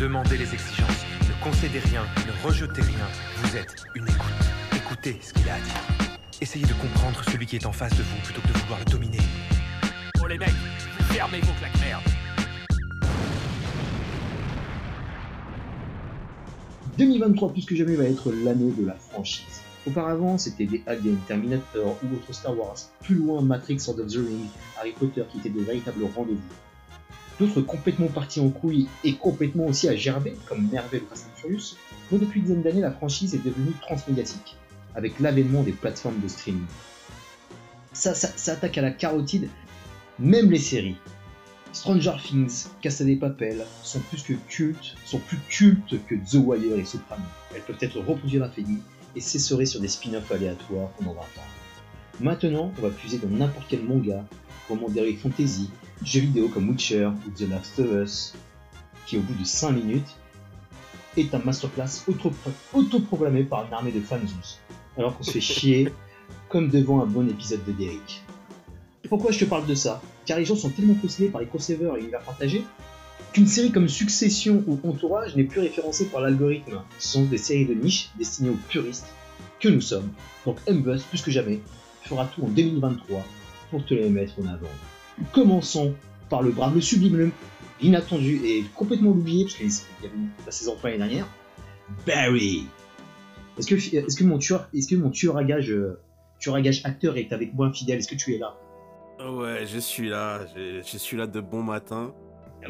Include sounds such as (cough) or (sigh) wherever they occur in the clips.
Demandez les exigences. Ne concédez rien. Ne rejetez rien. Vous êtes une écoute. Écoutez ce qu'il a à dire. Essayez de comprendre celui qui est en face de vous plutôt que de vouloir le dominer. Oh les mecs, fermez vos claques merde. 2023 plus que jamais va être l'année de la franchise. Auparavant, c'était des Alien, Terminator ou autres Star Wars. Plus loin, Matrix, Sword of the Ring, Harry Potter qui étaient de véritables rendez-vous. D'autres complètement partis en couille et complètement aussi à gerber, comme Marvel ou Fast and Furious. Mais depuis une dizaine d'années, la franchise est devenue transmédiatique, avec l'avènement des plateformes de streaming. Ça, ça, ça attaque à la carotide, même les séries. Stranger Things, Casa des Papel sont plus que cultes, sont plus cultes que The Wire et Soprano. Elles peuvent être reproduites à l'infini et cesseraient sur des spin-offs aléatoires pendant 20 ans. Maintenant, on va puiser dans n'importe quel manga, roman d'heroic fantasy, jeux vidéo comme Witcher ou The Last of Us, qui au bout de 5 minutes est un masterclass auto- autoproclamé par une armée de fans, alors qu'on se fait chier comme devant un bon épisode de Derrick. Pourquoi je te parle de ça? Car les gens sont tellement possédés par les crossovers et l'univers partagé qu'une série comme Succession ou Entourage n'est plus référencée par l'algorithme. Ce sont des séries de niche destinées aux puristes que nous sommes. Donc M-Buzz, plus que jamais, fera tout en 2023 pour te les mettre en avant. Commençons par le brave, le sublime, l'inattendu et complètement oublié, parce qu'il y avait la saison 3 l'année dernière, Barry. Est-ce que, est que mon tueur, est-ce que mon tueur à gage, euh, tueur à gage acteur est avec moi fidèle? Est-ce que tu es là? Ouais, je suis là, je, je suis là de bon matin.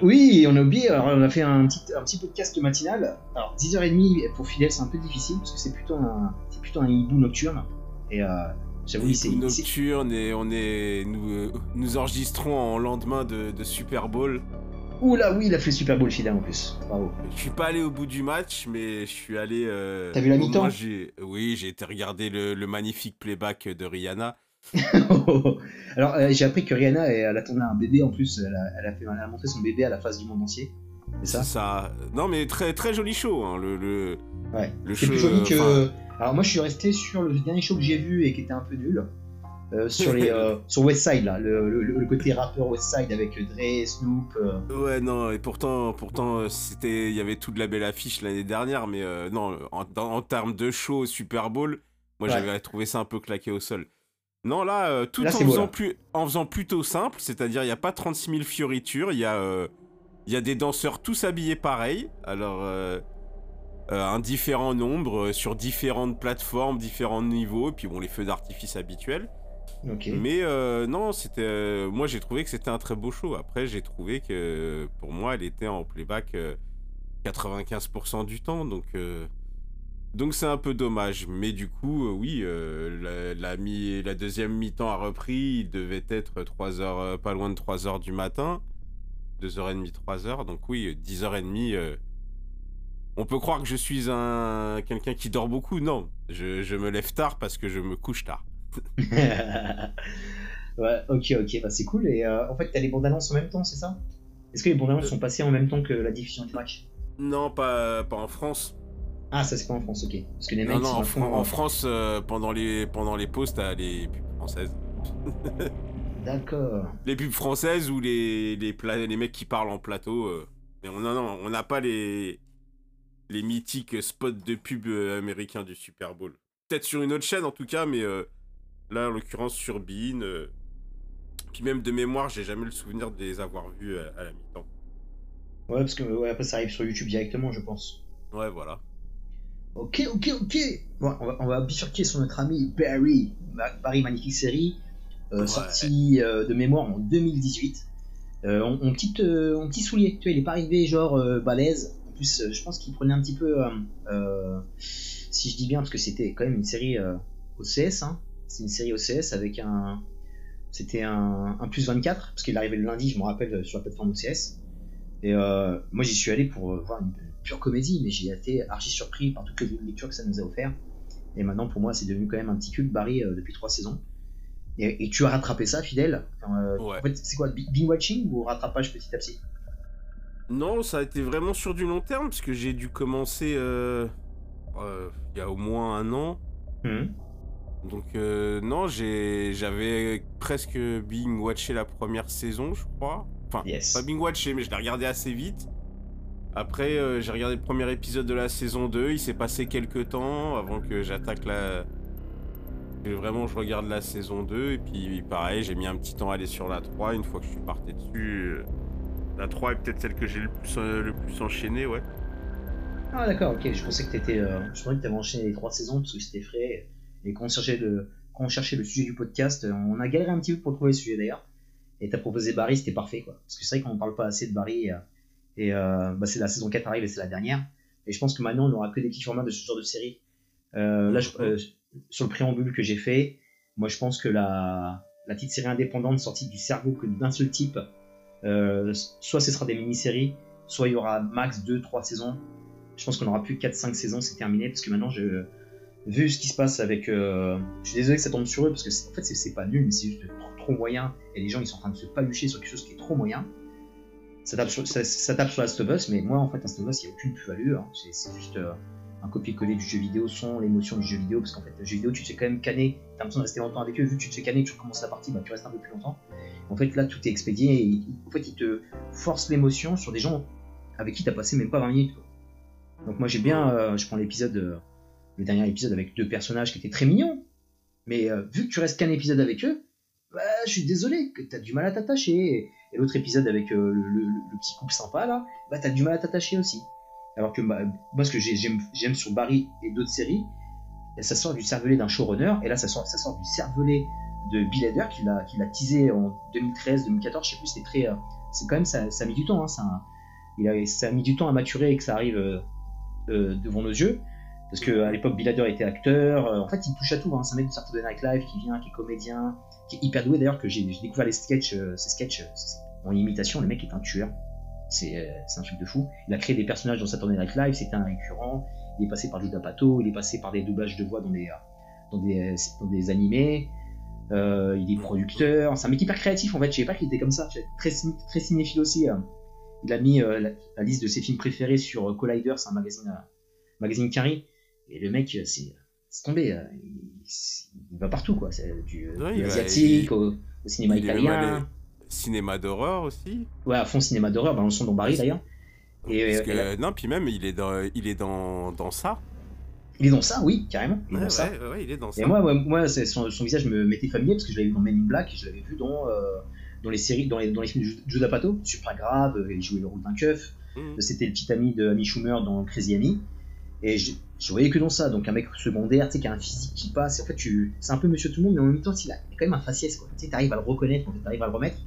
Oui, on a oublié, alors on a fait un petit, un petit podcast matinal. Alors 10h30 pour Fidèle c'est un peu difficile parce que c'est plutôt un, c'est plutôt un hibou nocturne. Et euh, j'avoue, c'est, nocturne et on est, nous, euh, nous enregistrons en lendemain de, de Super Bowl. Oula, oui, il a fait le Super Bowl Fidèle en plus. Bravo. Je suis pas allé au bout du match, mais je suis allé. euh, T'as vu la mi-temps Oui, j'ai été regarder le, le magnifique playback de Rihanna. (laughs) alors euh, j'ai appris que Rihanna, elle, attendait un bébé en plus. Elle a, elle a fait, elle a montré son bébé à la face du monde entier. C'est ça ça. Non, mais très, très joli show. hein, le, le- Ouais. le show, plus joli que. enfin, Alors moi je suis resté sur le dernier show que j'ai vu et qui était un peu nul. Euh, sur les (laughs) euh, sur West Side là, le, le- le côté rappeur West Side avec Dre, Snoop. euh, Ouais, non, et pourtant, pourtant c'était, il y avait toute la belle affiche l'année dernière, mais non, en, termes de show Super Bowl, moi Ouais. j'avais trouvé ça un peu claqué au sol. Non, là, tout Là, en, beau, faisant là. plus, en faisant plutôt simple, c'est-à-dire il n'y a pas 36 000 fioritures, il y, a, il y a des danseurs tous habillés pareil, alors un différent nombre, euh, sur différentes plateformes, différents niveaux, et puis bon, les feux d'artifice habituels. Mais euh, non, c'était. euh, moi, j'ai trouvé que c'était un très beau show. Après, j'ai trouvé que pour moi, elle était en playback euh, 95% du temps. Donc, euh, donc c'est un peu dommage. Mais du coup, euh, oui, euh, la, la, mi- la deuxième mi-temps a repris. Il devait être 3 heures, euh, pas loin de 3 heures du matin. 2h30, 3h. Donc, oui, 10h30. On peut croire que je suis un quelqu'un qui dort beaucoup. Non, je, je me lève tard parce que je me couche tard. (laughs) ouais, ok, ok, bah c'est cool. Et euh, en fait, t'as les bandes annonces en même temps, c'est ça? Est-ce que les bandes annonces sont passées en même temps que la diffusion du match? Non, pas, pas en France. Ah, ça c'est pas en France, ok. Parce que les mecs Non, non, en, fond, en France, euh, pendant, les, pendant les pauses, t'as les pubs françaises. (laughs) D'accord. Les pubs françaises ou les, les mecs qui parlent en plateau. euh. Mais on non, non, on n'a pas les, les mythiques spots de pub euh, américains du Super Bowl. Peut-être sur une autre chaîne en tout cas, mais euh, là, en l'occurrence, sur Bein. euh, Puis même de mémoire, j'ai jamais le souvenir de les avoir vus à, à la mi-temps. Ouais, parce que ouais, après ça arrive sur YouTube directement, je pense. Ouais, voilà. Ok, ok, ok. Bon, on va, on va bifurquer sur notre ami Barry. Barry, magnifique série, euh, Ouais. sortie de mémoire en 2018. Euh, on, on petite, on petit soulier, tu vois, il est pas arrivé genre balèze. Plus, euh, je pense qu'il prenait un petit peu, euh, euh, si je dis bien, parce que c'était quand même une série OCS. Hein. C'est une série OCS avec un, c'était un, un plus 24 parce qu'il arrivait le lundi, je me rappelle, sur la plateforme OCS. Et moi, j'y suis allé pour voir une, pure comédie, mais j'ai été archi surpris par toutes les lectures que ça nous a offert. Et maintenant, pour moi, c'est devenu quand même un petit culte Barry euh, depuis trois saisons. Et, et tu as rattrapé ça, fidèle? Euh, Ouais. En fait, c'est quoi, bi- binge watching ou rattrapage petit à petit? Non, ça a été vraiment sur du long terme, parce que j'ai dû commencer euh, euh, il y a au moins un an. Mhm. Donc euh, non, j'avais presque bing watché la première saison, je crois. Enfin, Yes. pas bing watché, mais je l'ai regardé assez vite. Après, j'ai regardé le premier épisode de la saison 2. Il s'est passé quelques temps avant que j'attaque la... Vraiment je regarde la saison 2. Et puis pareil, j'ai mis un petit temps à aller sur la 3. Une fois que je suis parti dessus, la 3 est peut-être celle que j'ai le plus, euh, le plus enchaîné, ouais. Ah d'accord, ok, je pensais que t'étais, euh, je pensais que t'avais enchaîné les trois saisons parce que c'était frais. Et quand on cherchait le, cherchait le sujet du podcast, euh, on a galéré un petit peu pour trouver le sujet d'ailleurs. Et t'as proposé Barry, c'était parfait quoi. Parce que c'est vrai qu'on parle pas assez de Barry. euh, et euh, bah, c'est la saison 4 arrive et c'est la dernière. Et je pense que maintenant on n'aura que des formats de ce genre de série. Euh, là, euh, sur le préambule que j'ai fait, moi je pense que la, la petite série indépendante sortie du cerveau que d'un seul type, euh, soit ce sera des mini-séries, soit il y aura max 2-3 saisons. Je pense qu'on aura plus 4-5 saisons, c'est terminé, parce que maintenant, je, vu ce qui se passe avec... euh, je suis désolé que ça tombe sur eux, parce que en fait, c'est- pas nul, mais c'est juste trop, moyen, et les gens, ils sont en train de se palucher sur quelque chose qui est trop moyen. Ça tape sur, ça, Last of Us, mais moi, en fait, Last of Us, il n'y a aucune plus-value. hein. C'est juste euh, un copier-coller du jeu vidéo sans l'émotion du jeu vidéo, parce qu'en fait, le jeu vidéo, tu te quand même canner, t'as l'impression de rester longtemps avec eux, vu que tu te fais canner, tu recommences la partie, bah, tu restes un peu plus longtemps. En fait, là, tout est expédié, et il- en fait, ils te forcent l'émotion sur des gens avec qui t'as passé même pas 20 minutes. Donc moi j'ai bien, euh, je prends l'épisode, euh, le dernier épisode avec deux personnages qui étaient très mignons, mais euh, vu que tu restes qu'un épisode avec eux, bah, je suis désolé que t'as du mal à t'attacher. Et, l'autre épisode avec le, petit couple sympa là, bah t'as du mal à t'attacher aussi. Alors que bah, moi ce que j'ai- j'aime j'aime sur Barry et d'autres séries, ça sort du cervelet d'un showrunner, et là ça sort, ça sort du cervelet de Bill Hader qui l'a qui teasé en 2013, 2014, je sais plus, c'était très, euh, c'est quand même ça, ça a mis du temps, hein, c'est un- il a, ça a mis du temps à maturer et que ça arrive euh, euh, devant nos yeux. Parce que à l'époque, Bill Hader était acteur. en fait, il touche à tout. Hein. C'est un mec de Saturday Night Live qui vient, qui est comédien, qui est hyper doué d'ailleurs. Que j'ai découvert les sketchs, ces sketchs c'est- en imitation. Le mec est un tueur. C'est c'est un truc de fou. Il a créé des personnages dans Saturday Night Live. C'était un récurrent. Il est passé par Judah Pato. Il est passé par des doublages de voix dans des, dans des, dans des animés. Euh, il est producteur. C'est un mec hyper créatif en fait. Je savais pas qu'il était comme ça. Très, très cinéphile aussi. euh. Il a mis euh, la, la liste de ses films préférés sur euh, Collider, c'est un magazine, euh, magazine Carré. Et le mec, c'est tombé. il, il va partout, quoi. C'est du, Ouais, asiatique il- au, au cinéma Il italien. Cinéma d'horreur aussi. Ouais, à fond cinéma d'horreur, on le son dans Barry d'ailleurs. Et, Parce que, et là, non, puis même, il est dans, il est dans, dans ça. Il est dans ça, oui, carrément. Il est Ouais, dans ça. ouais, ouais, il est dans ça. Et moi, moi, son, son visage me m'était familier parce que je l'avais vu dans Men in Black, et je l'avais vu dans, euh, dans les séries, dans les, dans les films de Ju- Judd Apatow, super grave, euh, il jouait le rôle d'un keuf. Mhm. C'était le petit ami de Amy Schumer dans Crazy Amy. Et je, je voyais que dans ça, donc un mec secondaire, tu sais, qui a un physique qui passe. Et en fait, tu, c'est un peu monsieur tout le monde, mais en même temps, il a, il a quand même un faciès, quoi. Tu sais, t'arrives à le reconnaître, en fait, t'arrives à le remettre.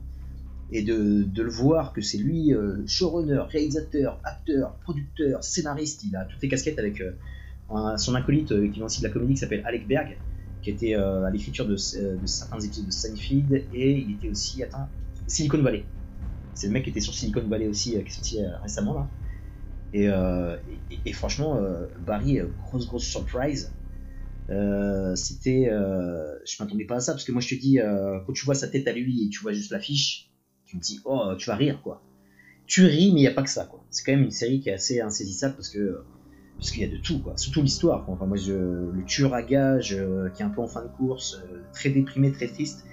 Et de, de le voir que c'est lui, euh, showrunner, réalisateur, acteur, producteur, scénariste, il a toutes les casquettes avec son acolyte euh, qui vient aussi de la comédie qui s'appelle Alec Berg, qui était euh, à l'écriture de, euh, de certains épisodes de Seinfeld, et il était aussi, attends, Silicon Valley. C'est le mec qui était sur Silicon Valley aussi, qui est sorti récemment là. Et, franchement, Barry, grosse grosse surprise. C'était, je m'attendais pas à ça parce que moi je te dis, quand tu vois sa tête à lui et tu vois juste l'affiche, tu me dis, oh, tu vas rire quoi. Tu ris, mais il n'y a pas que ça quoi. C'est quand même une série qui est assez insaisissable parce que parce qu'il y a de tout quoi. Surtout l'histoire. Enfin moi, je, le tueur à gage euh, qui est un peu en fin de course, euh, très déprimé, très triste,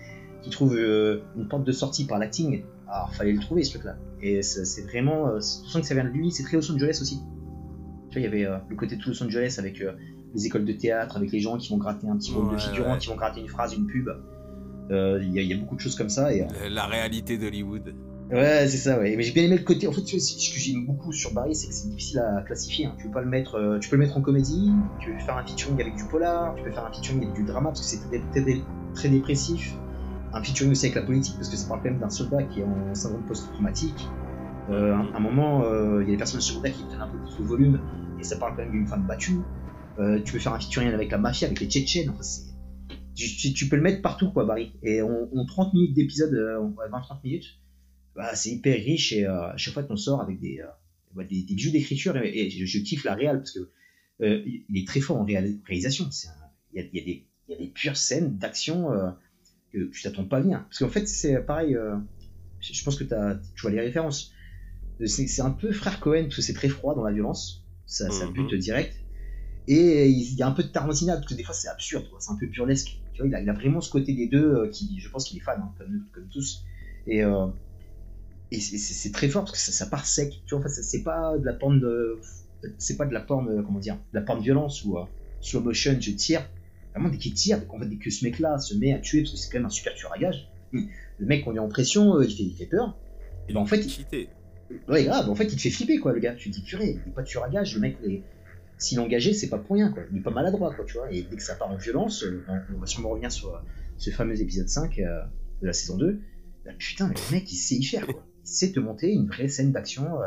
qui trouve euh, une porte de sortie par l'acting. Alors fallait le trouver ce truc là. Et c'est vraiment, tu sens que ça vient de lui. C'est très Los Angeles aussi. Tu vois, il y avait le côté de Los Angeles avec les écoles de théâtre, avec les gens qui vont gratter un petit rôle de figurant, ouais. qui vont gratter une phrase, une pub. Il y, a- il y a beaucoup de choses comme ça. Et, La réalité d'Hollywood. Ouais, c'est ça, ouais. Mais j'ai bien aimé le côté. En fait, ce que j'aime beaucoup sur Barry, c'est que c'est difficile à classifier. hein. Tu peux pas le mettre. euh, tu peux le mettre en comédie. Tu peux faire un featuring avec du polar. Tu peux faire un featuring avec du drama parce que c'est très, très, très dépressif. Un featuring aussi avec la politique parce que ça parle quand même d'un soldat qui est en syndrome post-traumatique. Euh, un, un moment, euh, il y a des personnages secondaires qui prennent un peu plus de volume et ça parle quand même d'une femme battue. Euh, tu peux faire un featuring avec la mafia, avec les Tchétchènes. Enfin, tu, tu- peux le mettre partout, quoi, Barry. Et en, en 30 minutes d'épisode, euh, en 20-30 minutes, bah, c'est hyper riche et euh, à chaque fois qu'on sort avec des, euh, bah, des, des bijoux d'écriture et, et je, je kiffe la réal parce que euh, il est très fort en réal- réalisation. Il y, y y a des pures scènes d'action euh, que tu t'attends pas à venir. Parce qu'en fait, c'est pareil. euh, je je pense que t'as- tu vois les références. C'est un peu frère Cohen parce que c'est très froid dans la violence. Ça, ça Mhm. bute direct. Et il y a un peu de Tarantino parce que des fois c'est absurde, c'est un peu burlesque. Tu vois, il a, il a vraiment ce côté des deux qui, je pense qu'il est fan, hein, comme, comme tous. Et, et c'est- très fort parce que ça, ça part sec. Tu vois, en fait, ça- c'est pas de la porn de, c'est pas de la porn, euh, comment dire, de la porn violence ou euh, slow motion, je tire. Vraiment, dès qu'il tire, en fait, dès que ce mec-là se met à tuer, parce que c'est quand même un super tueur à gage, le mec, on est en pression, euh, il, fait, il fait peur. Et ben en fait, il-. Ouais, grave, en fait, il te fait flipper, quoi, le gars. Tu te dis, purée, il est pas tueur à gage, le mec, s'il est engagé, c'est pas pour rien, quoi. Il est pas maladroit, quoi, tu vois. Et dès que ça part en violence, euh, on, va sûrement revenir sur euh, ce fameux épisode 5 euh, de la saison 2. Bah, putain, mais le mec, il sait y faire, quoi. Sait te monter une vraie scène d'action. euh.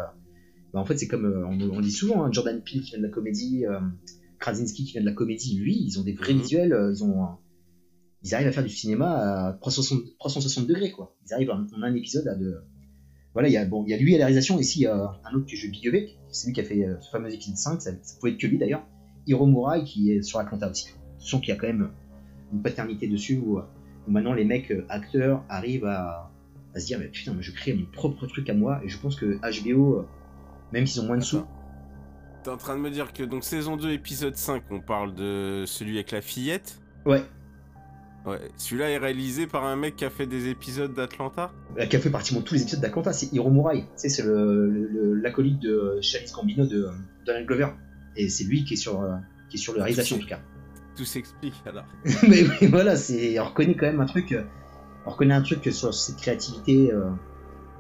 Bah, en fait, c'est comme, euh, on, on dit souvent, hein, Jordan Peele qui vient de la comédie, euh, Krasinski qui vient de la comédie, lui, ils ont des vrais Mhm. visuels, ils ont. ils arrivent à faire du cinéma à 360, 360 degrés, quoi. Ils arrivent en, un épisode à de, voilà, il y a, bon, il y a lui à la réalisation, et ici, il y a un autre que je big up, c'est lui qui a fait ce fameux épisode 5, ça, ça pouvait être que lui d'ailleurs, Hiro Murai, qui est sur Atlanta aussi. Je sens qu'il y a quand même une paternité dessus, où, où maintenant les mecs acteurs arrivent à, à se dire, mais putain, mais je crée mon propre truc à moi, et je pense que HBO, même s'ils ont moins de sous. T'es en train de me dire que donc saison 2 épisode 5 on parle de celui avec la fillette? Ouais, Ouais, celui-là est réalisé par un mec qui a fait des épisodes d'Atlanta? Euh, qui a fait pratiquement tous les épisodes d'Atlanta, c'est Hiro Murai, tu sais, c'est l'acolyte de Charles Gambino de euh, Donald Glover, et c'est lui qui est sur, euh, qui est sur la réalisation en tout cas. Tout s'explique alors. (laughs) mais oui, voilà, c'est, on reconnaît quand même un truc, euh, on reconnaît un truc sur cette créativité. euh,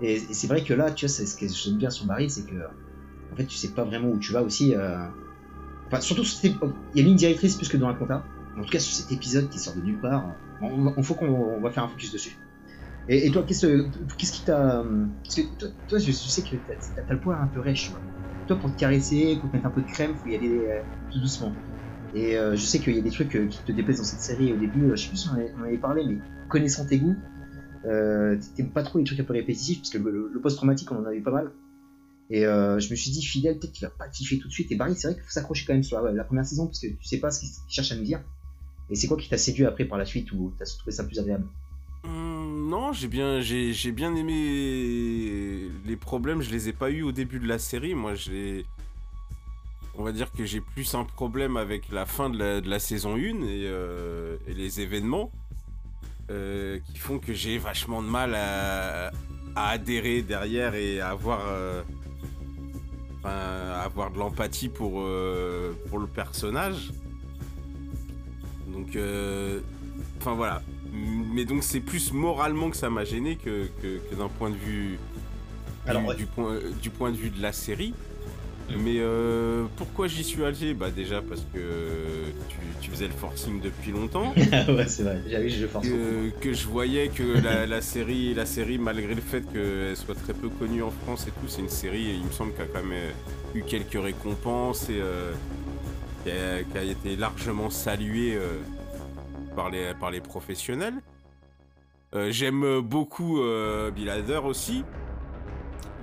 et, c'est vrai que là, tu vois, c'est ce que j'aime bien sur Barry, c'est que, en fait, tu sais pas vraiment où tu vas aussi. euh, Enfin, surtout, il y a une directrice plus que dans la compta. En tout cas, sur cet épisode qui sort de nulle part, on, faut qu'on on va faire un focus dessus. Et, toi, qu'est-ce, que- qu'est-ce qui t'a. toi, toi, je, sais que t'as, le poil un peu rêche. Toi, pour te caresser, pour te mettre un peu de crème, faut y aller euh, tout doucement. Et euh, je sais qu'il y a des trucs euh, qui te déplaisent dans cette série au début, euh, je sais plus si on, on avait parlé, mais connaissant tes goûts, t'aimes pas trop les trucs un peu répétitifs, parce que le, post-traumatique, on en avait pas mal. Et je me suis dit, fidèle, peut-être qu'il va pas kiffer tout de suite. Et Barry, c'est vrai qu'il faut s'accrocher quand même sur la, première saison, parce que tu sais pas ce qu'il cherche à nous dire. Et c'est quoi qui t'a séduit après par la suite, ou t'as trouvé ça plus agréable? Hum, non, j'ai bien, j'ai bien aimé les problèmes. Je les ai pas eu au début de la série. Moi, j'ai, on va dire que j'ai plus un problème avec la fin de la, de la saison 1 et, euh, et les événements euh, qui font que j'ai vachement de mal à, à adhérer derrière et à avoir, euh, enfin, à avoir de l'empathie pour, pour le personnage. Donc, euh, enfin voilà. Mais donc c'est plus moralement que ça m'a gêné que, que, que d'un point de vue du, Alors, ouais. du point, du point de vue de la série. Mais euh, pourquoi j'y suis allé? Bah déjà parce que tu, tu faisais le forcing depuis longtemps. (laughs) Ouais, c'est vrai, j'avais je force. que, que je voyais que la, la série, la série, malgré le fait qu'elle soit très peu connue en France et tout, c'est une série, il me semble, qui a quand même euh, eu quelques récompenses et euh, qui, a, été largement saluée euh, par, les, par les professionnels. J'aime beaucoup Bill Hader aussi.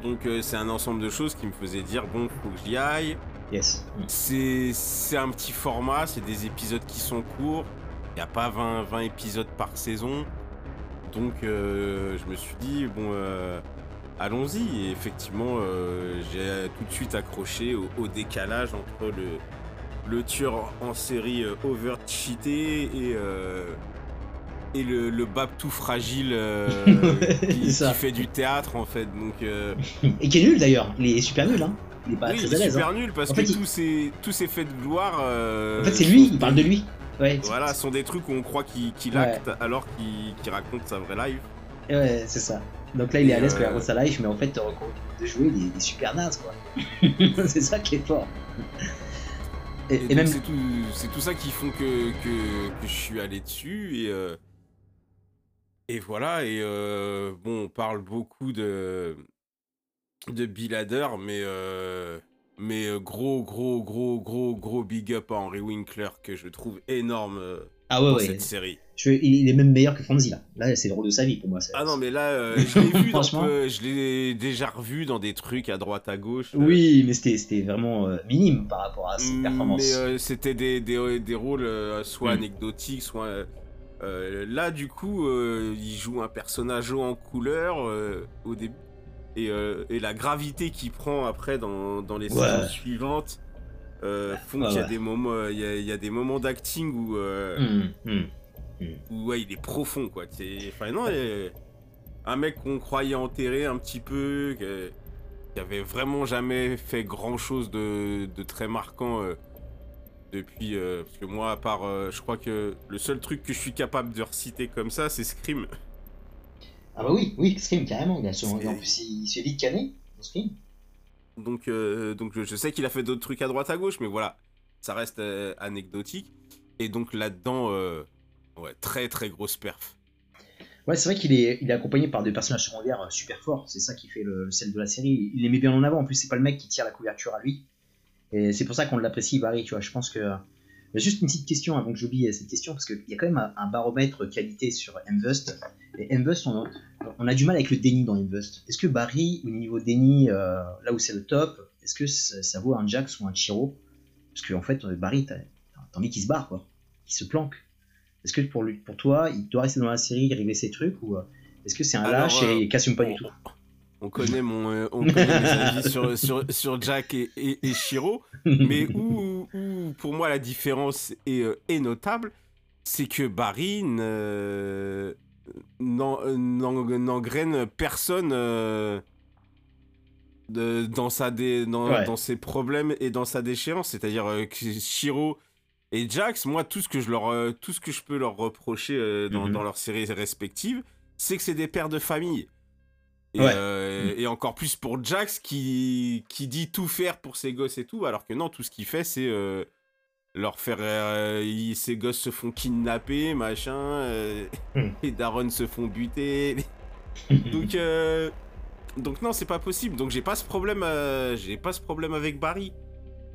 Donc euh, c'est un ensemble de choses qui me faisaient dire bon faut que j'y aille. Yes. C'est un petit format, c'est des épisodes qui sont courts. Il n'y a pas 20, 20 épisodes par saison. Donc euh, je me suis dit, bon, euh, allons-y. Et effectivement, j'ai tout de suite accroché au, au décalage entre le, le tueur en série euh, over-cheaté et, euh, et le, le bab tout fragile euh, (laughs) qui, fait du théâtre en fait. Donc. euh, Et qui est nul d'ailleurs, il est super nul, hein. Il est pas oui, il très à est super hein. nul parce En que fait, il- tous, ces, tous ces faits de gloire. euh, En fait, c'est lui, il parle de lui. Ouais, Voilà, sont des trucs où on croit qu'il Ouais. acte alors qu'il raconte sa vraie life. Ouais, c'est ça. Donc là, il est à l'aise il euh, raconte sa life, mais en fait, de jouer, il est, il est super naze, quoi. (laughs) c'est ça qui est fort. Et, Et, et donc, même, c'est tout, tout ça qui font que, que, que je suis allé dessus. Et, euh, et voilà, et euh, bon, on parle beaucoup de, de Bill Hader, mais, euh, mais gros, gros, gros, gros, gros big up à Henry Winkler que je trouve énorme ah ouais, ouais. cette série. Il, est même meilleur que Franzi là. Là, c'est le rôle de sa vie pour moi. Ah non, mais là, (laughs) euh, je l'ai vu, dans Franchement. peu- je l'ai déjà revu dans des trucs à droite, à gauche. Oui, mais c'était vraiment minime par rapport à ses Mm, performances. Mais c'était des, des, des rôles soit Mm. anecdotiques, soit. Euh, là, du coup, euh, il joue un personnage en couleur euh, au début. Et, et la gravité qu'il prend après dans, dans les Ouais. saisons suivantes font Ouais, qu'il y a ouais. des moments, y a, des d'acting où, hum. où ouais, il est profond, quoi. C'est- Enfin, non, un mec qu'on croyait enterré un petit peu, qui avait vraiment jamais fait grand chose de, de très marquant depuis. euh, parce que moi, à part, euh, je crois que le seul truc que je suis capable de reciter comme ça, c'est Scream. Ah bah oui, oui, Scream carrément. Il En plus, il se fait vite canner dans Scream. Donc, euh, donc je, je sais qu'il a fait d'autres trucs à droite à gauche, mais voilà, ça reste euh, anecdotique. Et donc là-dedans, ouais, très très grosse perf. Ouais, c'est vrai qu'il est, il est accompagné par des personnages secondaires super forts. C'est ça qui fait le, le sel de la série. Il les met bien en avant. En plus, c'est pas le mec qui tire la couverture à lui. Et c'est pour ça qu'on l'apprécie, Barry. Tu vois, je pense que. A juste une petite question avant que j'oublie cette question, parce qu'il y a quand même un, baromètre qualité sur Mvust. Et Mvust, on, on a du mal avec le déni dans Mvust. Est-ce que Barry, au niveau déni, euh, là où c'est le top, est-ce que ça, ça vaut un Jax ou un Chiro? Parce qu'en en fait, Barry, t'as envie qu'il se barre, quoi. Qu'il se planque. Est-ce que pour, lui, pour toi, il doit rester dans la série, régler ses trucs, ou euh, est-ce que c'est un Alors, lâche euh, et il qu'assume pas du tout? On connaît mon, euh, on connaît mes (laughs) avis sur, sur, sur Jack et, et, et Shiro, mais où, où, pour moi la différence est, euh, est notable, c'est que Barry n'en- n'en- n'engraine personne euh, de- dans, sa dé- dans, Ouais. dans ses problèmes et dans sa déchéance. C'est-à-dire euh, que Shiro et Jax, moi, tout ce que je, leur, euh, tout ce que je peux leur reprocher euh, Mhm. dans leurs séries respectives, c'est que c'est des pères de famille. Et, Ouais. euh, et encore plus pour Jax qui, qui dit tout faire pour ses gosses et tout, alors que non, tout ce qu'il fait, c'est euh, leur faire. euh, ses gosses se font kidnapper, machin, euh, Hmm. (laughs) les darons se font buter. (laughs) donc, donc non, c'est pas possible. Donc j'ai pas ce problème, j'ai pas ce problème avec Barry.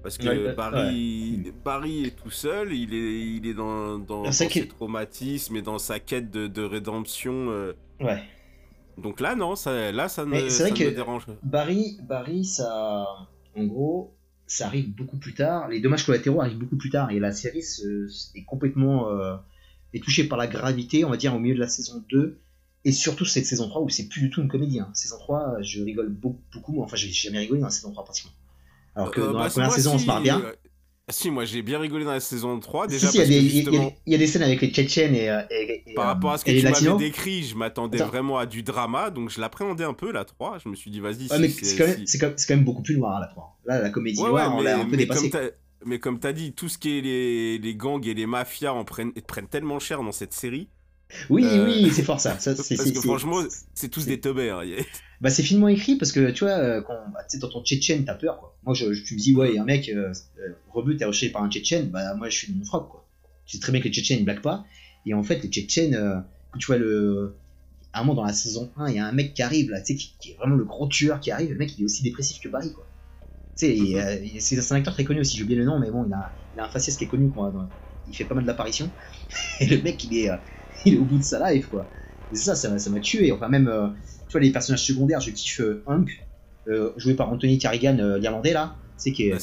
Parce que Ouais, ouais, Barry, Barry est tout seul, il est, il est dans, dans, dans ses traumatismes et dans sa quête de, de rédemption. Ouais. Donc là, non, ça, là, ça, ne, vrai que- me dérange. Barry, Barry, ça, en gros, ça arrive beaucoup plus tard. Les dommages collatéraux arrivent beaucoup plus tard et la série se- est complètement euh, est touchée par la gravité, on va dire, au milieu de la saison 2 et surtout cette saison 3 où c'est plus du tout une comédie. hein. Saison 3, je rigole beaucoup, beaucoup enfin, j'ai jamais rigolé dans la saison 3 pratiquement. Alors que Euh, dans bah, la première moi, saison, on se marre bien. Si, moi j'ai bien rigolé dans la saison 3, Si, déjà si, il il y y, a- il y a des scènes avec les Tchétchènes et, euh, et- et, par euh, rapport à ce que tu m'avais décrit, je m'attendais vraiment à du drama, donc je l'appréhendais un peu, la 3. Je me suis dit, vas-y, Ouais, si, c'est- c'est quand, même- si- c'est quand, c'est quand même beaucoup plus noir là, 3. Là, la comédie Ouais, noire, ouais, on l'a un peu mais comme t'as dit, tout ce qui est les, les gangs et les mafias en prennent, prennent tellement cher dans cette série, Oui, Euh, oui, c'est fort ça. ça c'est, parce que franchement, c'est tous des teubers. (laughs) Bah, c'est finement écrit parce que tu vois, euh, quand bah, dans ton Tchétchène, t'as peur quoi. Moi, je, je- tu me dis, ouais, un mec, euh, euh, rebut est rejeté par un Tchétchène, bah, moi, je suis dans mon froc quoi. Tu sais très bien que les Tchétchènes ils blaguent pas. Et en fait, les Tchétchènes, euh, tu vois le. À un moment dans la saison 1, il y a un mec qui arrive là, tu sais, qui, qui est vraiment le gros tueur qui arrive. Le mec, il est aussi dépressif que Barry quoi. Tu sais, euh, et c'est un acteur très connu aussi, j'ai oublié le nom, mais bon, il a, il a un faciès qui est connu quoi. dans- il fait pas mal d'apparitions. (laughs) Et le mec, il est, il est au bout de sa life quoi. Et ça, ça m'a ça tué. Enfin, même, euh, tu vois, les personnages secondaires, je kiffe euh, Hank, euh, joué par Anthony Carrigan, euh, l'Irlandais là. C'est qui est, Bah,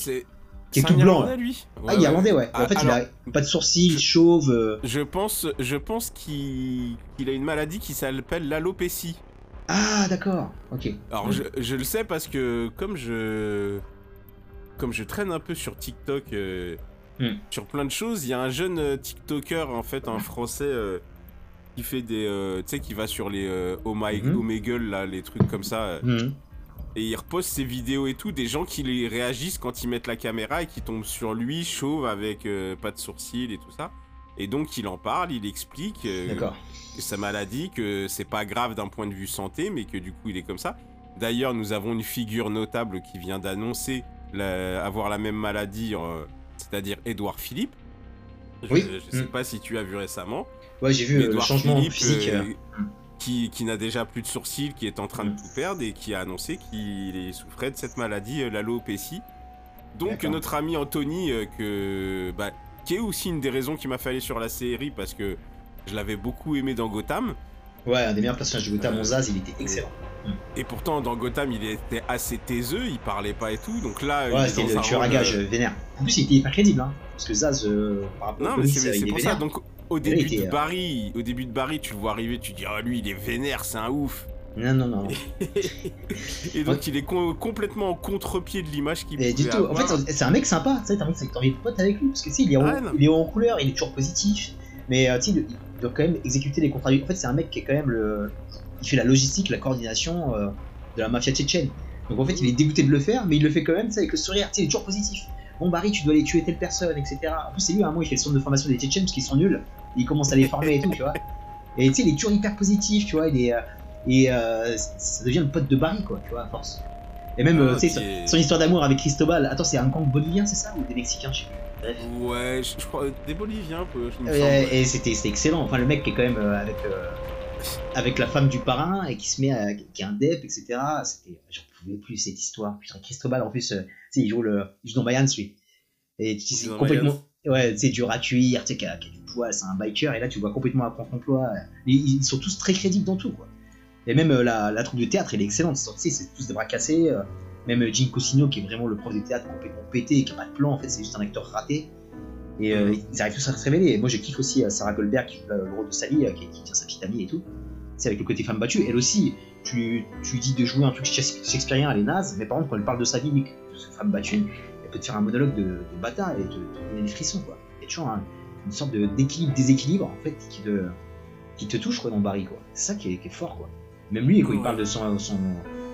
qui est tout blanc, Irlandais, lui ah, Ouais, Irlandais, ouais. Ah, en fait, alors- il a pas de sourcils, chauve. Je pense, je pense qu'il a une maladie qui s'appelle l'alopécie. Ah, d'accord. Ok. Alors je, je le sais parce que comme je comme je traîne un peu sur TikTok Hmm. sur plein de choses, il y a un jeune TikToker en fait un français euh, qui fait des euh, tu sais qui va sur les euh, oh my Mhm. Omegle là les trucs comme ça euh, Mhm. et il reposte ses vidéos et tout des gens qui les réagissent quand ils mettent la caméra et qui tombent sur lui chauve avec euh, pas de sourcils et tout ça. Et donc il en parle, il explique sa maladie, que c'est pas grave d'un point de vue santé, mais que du coup il est comme ça. D'ailleurs, nous avons une figure notable qui vient d'annoncer avoir la même maladie, c'est-à-dire Édouard Philippe. Je, Oui. je sais Mm. pas si tu as vu récemment. Ouais, j'ai vu euh, le changement Philippe, physique. euh, euh, qui, qui n'a déjà plus de sourcils, qui est en train de tout perdre et qui a annoncé qu'il souffrait de cette maladie, l'alopécie. Donc notre ami Anthony, que, bah, qui est aussi une des raisons qui m'a aller sur la série, parce que je l'avais beaucoup aimé dans Gotham. Ouais, un des meilleurs personnages de Gotham, Euh, Zaz, il était excellent. Et pourtant, dans Gotham, il était assez taiseux, il parlait pas et tout. Donc là, Ouais, c'était le un tueur à gage euh, vénère. En plus, il était hyper crédible, hein. Parce que Zaz, euh, par rapport Non, mais c'est pour vénère. ça. Donc, au début de euh, Barry, au début de Barry, tu le vois arriver, tu dis ah lui, il est vénère, c'est un ouf. Non, non, non. (laughs) Et donc, il est com- complètement en contre-pied de l'image qu'il pouvait du tout, en fait, c'est un mec sympa, tu sais, t'as envie t'as envie de pote avec lui, parce que sais, il est, en, il est en couleur, il est toujours positif, mais euh, tu sais, il, il doit quand même exécuter les contrats. En fait, c'est un mec qui est quand même le. Il fait la logistique, la coordination euh, de la mafia tchétchène. Donc en fait, il est dégoûté de le faire, mais il le fait quand même, sais, avec le sourire, tu sais, il est toujours positif. Bon, Barry, tu dois aller tuer telle personne, etc. En plus, c'est lui, à un moment, il fait le centre de formation des Tchétchènes parce qu'ils sont nuls, il commence à les former et tout, tu vois. Et tu sais, il est toujours hyper positif, tu vois, il est. euh, et euh, ça devient le pote de Barry, quoi, tu vois, à force. Et même, Ah, euh, tu sais, son- son histoire d'amour avec Cristobal. Attends, c'est un gang bolivien, c'est ça Ou des Mexicains, je sais plus. Bref. Ouais, je, je crois des Boliviens, peu, je me Ouais, semble. et c'était excellent. Enfin, le mec qui est quand même euh, avec, euh, avec la femme du parrain et qui se met à, qui est un dep, etc. C'était, j'en pouvais plus cette histoire. Putain, Cristobal, en plus, euh, il joue, le, il joue dans Mayans, lui. Et tu sais, joue dans complètement. Ouais, c'est dur à cuire, tu sais, qui a, du poids, c'est un biker, et là tu vois complètement à contre-emploi. Ils, ils sont tous très crédibles dans tout, quoi. Et même euh, la, la troupe de théâtre, elle est excellente. Tu sais, c'est tous des bras cassés. euh, même Jim Cosino, qui est vraiment le prof de théâtre complètement pété qui a pas de plan, en fait, c'est juste un acteur raté. Et euh, ils arrivent tous à se révéler. Et moi, je kiffe aussi euh, Sarah Goldberg, qui joue le le rôle de Sally, euh, qui, qui tient sa petite amie et tout. C'est avec le côté femme battue. Elle aussi, tu, tu lui dis de jouer un truc shakes- shakespearien, elle est naze, mais par contre, quand elle parle de sa vie, de sa femme battue, elle peut te faire un monologue de, de bâtard et te, te donner des frissons, quoi. Il y a toujours un- une sorte de- d'équilibre, déséquilibre, en fait, qui te, qui te touche, quoi, dans Barry, quoi. C'est ça qui est, qui est fort, quoi. Même lui, quand il parle de son, son-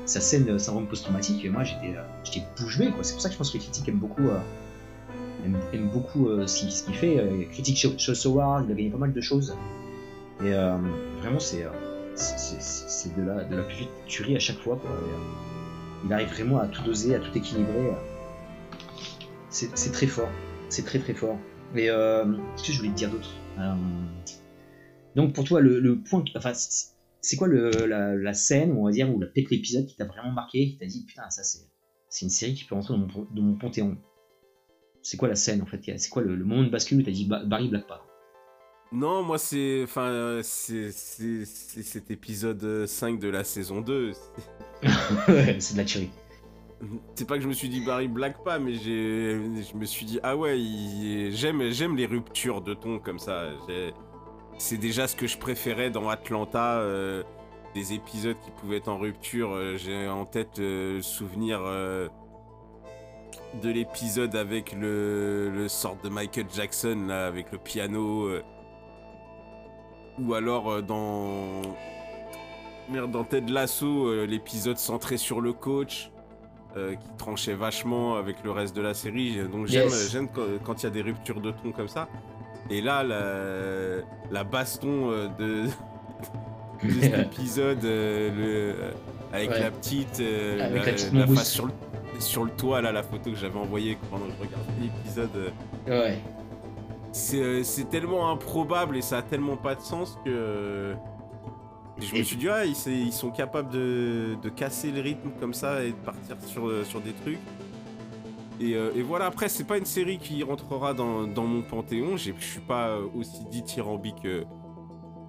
sa scène euh, syndrome post-traumatique, moi, j'étais euh, j'étais bouche bée, quoi. C'est pour ça que je pense que les critiques aiment beaucoup. euh, beaucoup euh, ce qu'il fait. Euh, critique Shows Award, il a gagné pas mal de choses. Et vraiment, c'est c'est- de la, de la tuerie à chaque fois. Quoi. Il arrive vraiment à tout doser, à tout équilibrer. C'est très fort. C'est très très fort. Et euh, qu'est-ce que je voulais te dire d'autre? Euh, Donc pour toi, le, point. Enfin, c'est quoi la, scène, on va dire, ou la- peut-être l'épisode qui t'a vraiment marqué, qui t'a dit putain, ça c'est une série qui peut rentrer dans mon, panthéon? C'est quoi la scène en fait? C'est quoi le, moment de bascule où t'as dit Ba- Barry Black Power Non, moi c'est. Enfin, euh, c'est cet épisode euh, 5 de la saison 2. (laughs) Ouais, c'est de la tuerie. C'est pas que je me suis dit Barry Black pas, mais je me suis dit ah ouais, il- j'aime, j'aime les ruptures de ton comme ça. C'est déjà ce que je préférais dans Atlanta, euh, des épisodes qui pouvaient être en rupture. Euh, J'ai en tête euh, le souvenir euh, de l'épisode avec le, le sort de Michael Jackson là, avec le piano, euh, ou alors euh, dans Merde, dans Ted Lasso, euh, l'épisode centré sur le coach, euh, qui tranchait vachement avec le reste de la série. Donc j'aime Yes. j'aime quand il y a des ruptures de ton comme ça. Et là, la, la baston de, (laughs) de cet épisode, euh, le- avec Ouais. la petite, euh, Avec la petite la mousse. face sur le, sur le toit, là, la photo que j'avais envoyée pendant que je regardais l'épisode. Ouais. C'est euh, c'est tellement improbable et ça a tellement pas de sens que je me suis dit ah ils, sont capables de, de casser le rythme comme ça et de partir sur, euh, sur des trucs. Et, euh, et voilà après c'est pas une série qui rentrera dans, dans mon panthéon. Je suis pas aussi dithyrambique que,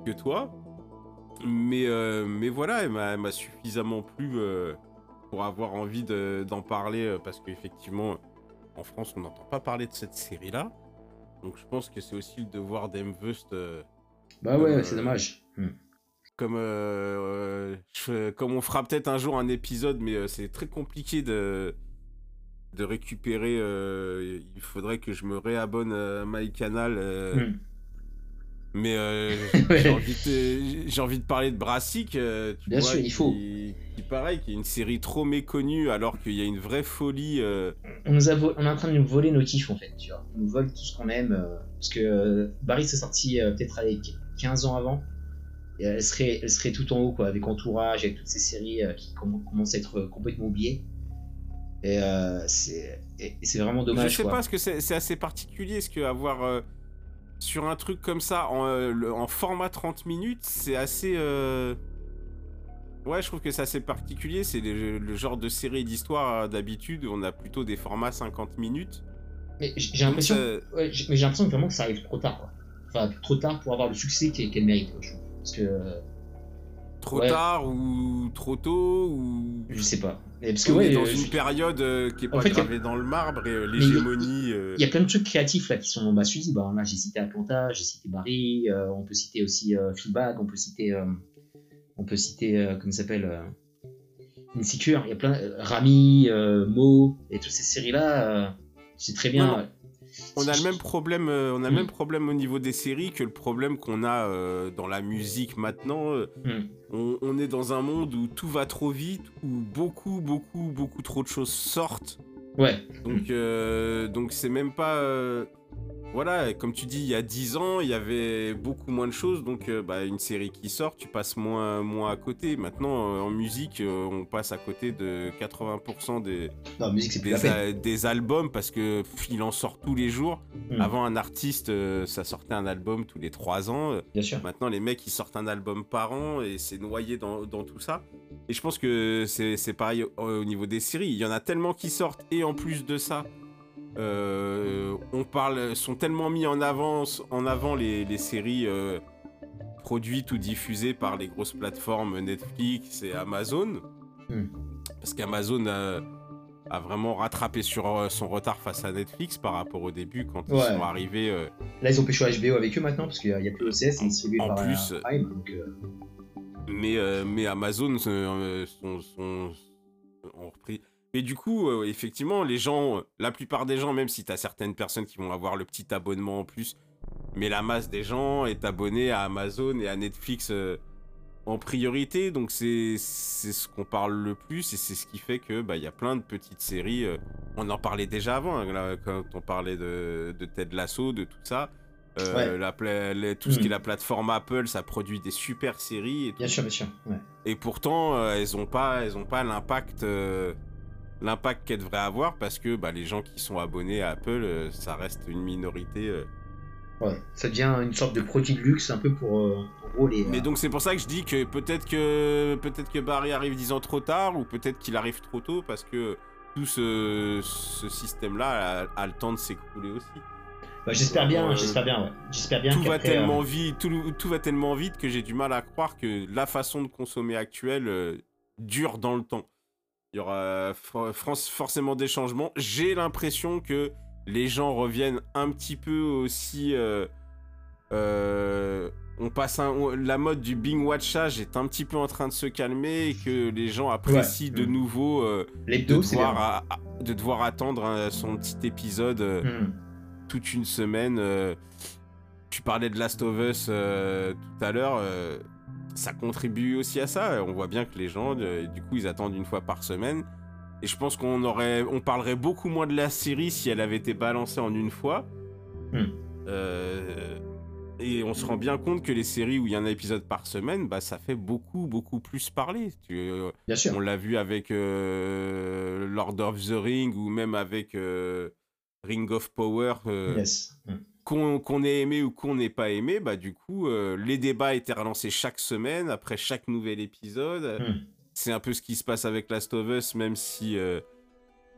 que toi. Mais, euh, mais voilà elle m'a suffisamment plu euh, pour avoir envie de- d'en parler parce qu'effectivement en France on n'entend pas parler de cette série là donc je pense que c'est aussi le devoir d'Emvust, euh, Bah ouais, Euh, c'est dommage. Hmm. comme, euh, je- comme on fera peut-être un jour un épisode, mais c'est très compliqué de, de récupérer. il faudrait que je me réabonne à MyCanal. Hmm. Mais euh, (laughs) j'ai envie, de- j'ai envie de parler de Brassic. euh, tu Bien vois, sûr, il faut. Qui, qui pareil, qui est une série trop méconnue alors qu'il y a une vraie folie. euh, On, nous a on est en train de nous voler nos kiffs en fait, tu vois. On nous vole tout ce qu'on aime. parce que Barry s'est sorti peut-être avec 15 ans avant. Et elle serait, elle serait tout en haut, quoi, avec Entourage, avec toutes ces séries qui comm- commencent à être complètement oubliées. Et c'est vraiment dommage. je sais quoi. pas, parce que c'est c'est assez particulier. Est-ce que avoir sur un truc comme ça en, euh, en format 30 minutes, c'est assez. euh, Ouais, je trouve que c'est assez particulier. C'est le, le genre de série d'histoire euh, d'habitude. On a plutôt des formats 50 minutes. Mais j'ai l'impression, Euh, ouais, j'ai- mais j'ai l'impression vraiment que ça arrive trop tard. Quoi. enfin, trop tard pour avoir le succès qu'elle mérite, quoi, je trouve. Parce que, Trop Ouais. tard ou trop tôt ou. je sais pas. Parce que, On ouais, est dans euh, une période euh, qui est pas fait, a- gravée dans le marbre et euh, il y l'hégémonie. euh, Il y a plein de trucs créatifs là qui sont bah, suivis. Bah, là, j'ai cité Atlanta, j'ai cité Barry, euh, on peut citer aussi Fleabag, on peut citer, on peut citer comment ça s'appelle, Insecure. Il y a plein, Rami, Mo et toutes ces séries là. c'est très bien. On a le même problème, on a le Mm. même problème au niveau des séries que le problème qu'on a dans la musique maintenant. Hmm. On, on est dans un monde où tout va trop vite, où beaucoup, beaucoup, beaucoup trop de choses sortent. Ouais. Donc, euh, donc c'est même pas. euh, voilà, comme tu dis, il y a 10 ans, il y avait beaucoup moins de choses. Donc, euh, bah, une série qui sort, tu passes moins, moins à côté. Maintenant, euh, en musique, euh, on passe à côté de 80% des, Non, musique des, albums parce que pff, il en sort tous les jours. Hmm. Avant, un artiste, ça sortait un album tous les 3 ans. Bien sûr. Maintenant, les mecs, ils sortent un album par an et c'est noyé dans, dans tout ça. Et je pense que c'est c'est pareil au, au niveau des séries. Il y en a tellement qui sortent et en plus de ça, on parle, sont tellement mis en avance, en avant les, les séries euh, produites ou diffusées par les grosses plateformes Netflix et Amazon. Hmm. Parce qu'Amazon a, a vraiment rattrapé sur euh, son retard face à Netflix par rapport au début quand ils sont arrivés. euh, Là, ils ont pêché HBO avec eux maintenant parce qu'il n'y a plus OCS, distribué En par plus, euh, Prime. Donc, euh, mais, euh, mais Amazon euh, sont, sont- ont repris. Mais du coup, euh, effectivement, les gens, la plupart des gens, même si tu as certaines personnes qui vont avoir le petit abonnement en plus, mais la masse des gens est abonnée à Amazon et à Netflix euh, en priorité. Donc c'est c'est ce qu'on parle le plus et c'est ce qui fait que bah, il y a plein de petites séries. euh, on en parlait déjà avant, hein, là, quand on parlait de, de Ted Lasso, de tout ça. Euh, Ouais. la tout ce qui est Mhm. la plateforme Apple, ça produit des super séries et tout. bien sûr, bien sûr. Ouais. Et pourtant, euh, elles ont pas, elles ont pas l'impact, euh, l'impact qu'elles devraient avoir parce que bah, les gens qui sont abonnés à Apple, euh, ça reste une minorité. euh. Ouais. Ça devient une sorte de produit de luxe un peu pour, euh, en gros, les. Mais euh, donc c'est pour ça que je dis que peut-être que peut-être que Barry arrive dix ans trop tard ou peut-être qu'il arrive trop tôt parce que tout ce, ce système-là a, a le temps de s'écrouler aussi. bah, j'espère bien, euh, j'espère bien, ouais. J'espère bien tout va qu'après, euh, tellement vite, tout, tout va tellement vite que j'ai du mal à croire que la façon de consommer actuelle euh, dure dans le temps. Il y aura for- for- forcément des changements. J'ai l'impression que les gens reviennent un petit peu aussi. euh, euh, on passe un- on- la mode du bing watchage est un petit peu en train de se calmer et que les gens apprécient de nouveau euh, de, devoir bien. à- à- de devoir attendre euh, son petit épisode. euh, Hmm. toute une semaine. euh, tu parlais de Last of Us euh, tout à l'heure. Ça contribue aussi à ça. On voit bien que les gens, euh, du coup, ils attendent une fois par semaine. Et je pense qu'on aurait, on parlerait beaucoup moins de la série si elle avait été balancée en une fois. Hmm. Euh, et on se rend bien compte que les séries où il y a un épisode par semaine, bah, ça fait beaucoup, beaucoup plus parler. Tu, Bien sûr. on l'a vu avec euh, Lord of the Ring ou même avec euh, Ring of Power. Yes. Hmm. Qu'on ait aimé ou qu'on n'ait pas aimé, bah du coup, euh, les débats étaient relancés chaque semaine, après chaque nouvel épisode. Hmm. C'est un peu ce qui se passe avec Last of Us, même si, euh,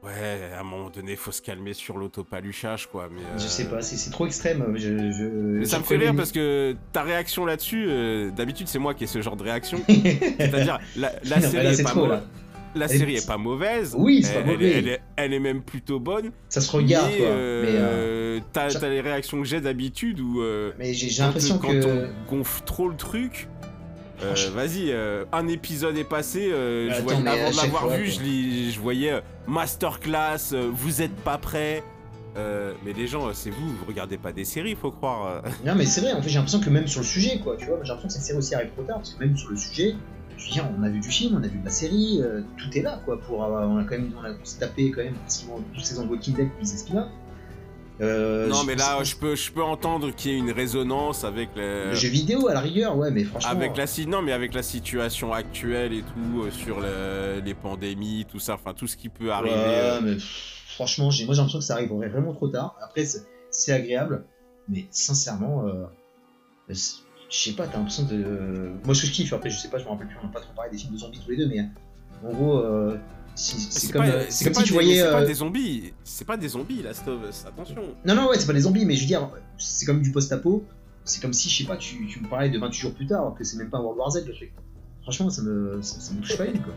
ouais, à un moment donné, faut se calmer sur l'autopaluchage, quoi. Mais, Je euh, sais pas, c'est c'est trop extrême. Je, je, mais ça me fait rire parce que ta réaction là-dessus, euh, d'habitude, c'est moi qui ai ce genre de réaction. (laughs) C'est-à-dire, la, la Non, mais série là, est pas trop, mau- là. La Elle série est pas mauvaise. Oui, c'est pas elle mauvais. est- elle est, elle est même plutôt bonne. Ça se regarde, mais, quoi. euh, Mais, euh, t'as les réactions que j'ai d'habitude où euh, mais j'ai j'ai quand, l'impression quand que. on gonfle trop le truc, euh, vas-y, euh, un épisode est passé, euh, je avant de l'avoir fois, vu, je, lis- je voyais euh, masterclass, euh, vous êtes pas prêts. Euh, mais les gens, euh, c'est vous, vous regardez pas des séries, faut croire. euh. (laughs) Non, mais c'est vrai, en fait, j'ai l'impression que même sur le sujet, quoi, tu vois, j'ai l'impression que cette série aussi arrive trop tard, parce que même sur le sujet, je veux dire, on a vu du film, on a vu de la série, euh, tout est là, quoi, pour avoir, on a quand même, on a se tapé quand même, quasiment toutes saisons de Walking Dead plus Espina. Euh, non, mais là, je peux, je peux entendre qu'il y ait une résonance avec les, Le jeu vidéo, à la rigueur, ouais, mais franchement. avec la si- non, mais avec la situation actuelle et tout, euh, sur le- les pandémies, tout ça, enfin tout ce qui peut arriver. Ouais, euh, mais franchement, j'ai, moi j'ai l'impression que ça arriverait vraiment trop tard. Après, c'est, agréable, mais sincèrement, euh, je sais pas, t'as l'impression de. Moi, ce que je kiffe, après, je sais pas, je me rappelle plus, on n'a pas trop parlé des films de zombies tous les deux, mais en gros, euh, c'est, C'est comme, pas, euh, c'est comme si tu des- voyais. C'est pas euh, des zombies, c'est pas des zombies, Last of Us, attention. Non, non, ouais, c'est pas des zombies, mais je veux dire, c'est comme du post-apo, C'est comme si, je sais pas, tu, tu me parlais de 28 jours plus tard, alors que c'est même pas World War Z le truc. Franchement, ça me, ça, ça me touche pas une, quoi.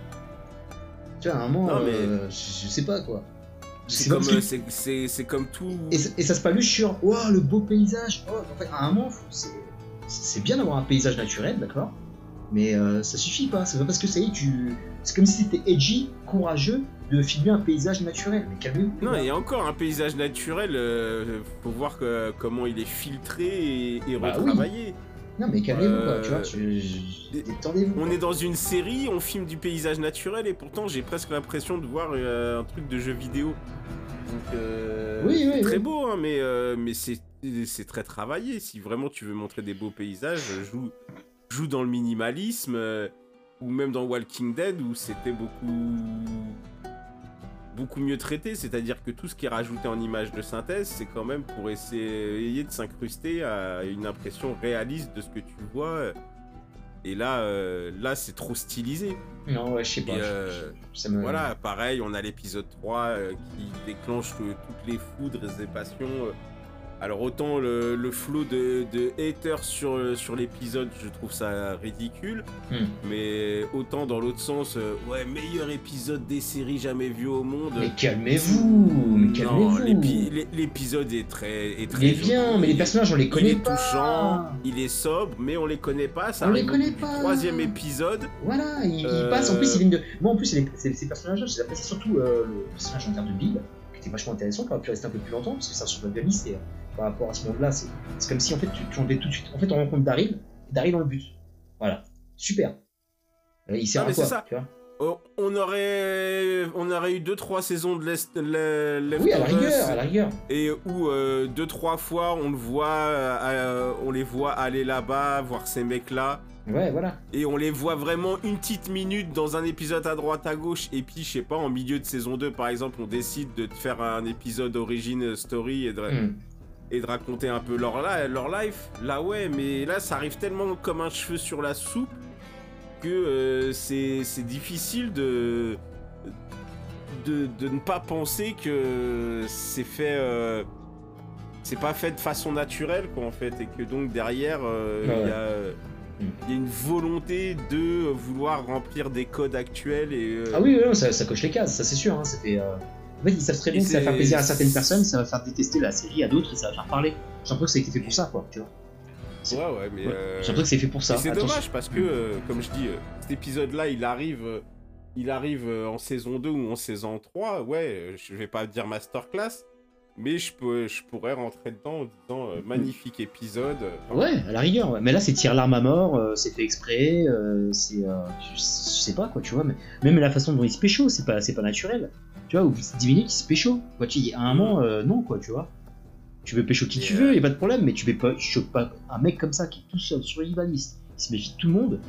Tu vois, à un moment, Non, mais- euh, je, je sais pas, quoi. C'est comme, euh, c'est- comme tout. Et, ça- et ça se paluche sur oh, le beau paysage. Oh, en fait, à un moment, c'est bien d'avoir un paysage naturel, d'accord Mais euh, ça suffit pas. C'est pas parce que ça y est, tu. C'est comme si c'était edgy, courageux de filmer un paysage naturel. Mais calmez-vous. Non, gars. il y a encore un paysage naturel. euh, faut voir que- comment il est filtré et, et Bah retravaillé. Non, mais calmez-vous. Euh, Tu vois, tu- je- détendez-vous. On est dans une série, on filme du paysage naturel et pourtant j'ai presque l'impression de voir euh, un truc de jeu vidéo. Donc, euh, Oui, oui, c'est très beau, hein, mais, euh, mais c'est c'est très travaillé. Si vraiment tu veux montrer des beaux paysages, joue, joue dans le minimalisme euh, ou même dans Walking Dead où c'était beaucoup beaucoup mieux traité, c'est-à-dire que tout ce qui est rajouté en image de synthèse, c'est quand même pour essayer de s'incruster à une impression réaliste de ce que tu vois. Et là, euh, là c'est trop stylisé. Non, ouais, je sais pas. Euh, je- ça me... Voilà, pareil, on a l'épisode 3 euh, qui déclenche toutes les foudres et passions. Alors autant le, le flot de, de haters sur, sur l'épisode, je trouve ça ridicule. Hmm. Mais autant dans l'autre sens, euh, ouais, meilleur épisode des séries jamais vu au monde. Mais calmez-vous, mais l'épisode est très, est très Il est bien, mais les personnages, on les Il connaît est pas. touchant, il est sobre, mais on les connaît pas. Ça On les connaît pas. troisième épisode. Voilà, il, il Euh, passe. En plus, il vient de. Moi, en plus, c'est les- ces personnages-là, je les apprécie surtout euh, le personnage en termes de Bill, était vachement intéressant, qui aurait pu rester un peu plus longtemps, parce que c'est un survivaliste, et euh, par rapport à ce monde-là, c'est c'est comme si en fait tu, tu enlevais tout de suite. En fait, on rencontre Daryl, et Daryl dans le but. Voilà, super. Euh, il sert Ah, à quoi ça. tu vois? Oh, on aurait, on aurait eu deux trois saisons de Lest- Le- Left Oui, à la rigueur, à la rigueur. et où euh, deux trois fois on le voit, euh, euh, on les voit aller là-bas, voir ces mecs-là, Ouais, voilà. et on les voit vraiment une petite minute dans un épisode à droite à gauche, et puis je sais pas en milieu de saison 2 par exemple, on décide de faire un épisode origin story et de, Hmm. et de raconter un peu leur, li- leur life. Là ouais, mais là ça arrive tellement comme un cheveu sur la soupe que euh, c'est c'est difficile de, de de ne pas penser que c'est fait euh, c'est pas fait de façon naturelle quoi en fait et que donc derrière euh, il Ouais, y ouais. a. il y a une volonté de vouloir remplir des codes actuels et euh, Ah oui, ça, ça coche les cases, ça c'est sûr. Hein, ça fait, euh, En fait, ils savent très bien Et que ça va faire plaisir à certaines personnes, ça va faire détester la série à d'autres et ça va faire parler. J'ai l'impression que ça a été fait pour ça, quoi. Tu vois ouais ouais mais Ouais. euh, J'ai l'impression que c'est fait pour ça. C'est dommage parce que, Mm. euh, comme je dis, euh, cet épisode-là, il arrive, il arrive en saison 2 ou en saison 3. Ouais, je vais pas dire masterclass, mais je, peux, je pourrais rentrer dedans en disant euh, magnifique épisode. Ouais, à la rigueur. ouais. Mais là, c'est tire l'arme à mort, euh, c'est fait exprès, euh, c'est. je, je sais pas quoi, tu vois. Mais même la façon dont il se pécho, c'est pas, c'est pas naturel. Tu vois, de 10 minutes, il se pécho. Quoi, tu, à un moment, euh, non, quoi, tu vois. Tu veux pécho qui tu veux, y a pas de problème, mais tu veux pas, tu pas un mec comme ça qui est tout seul, survivaliste. Il se méfie de tout le monde.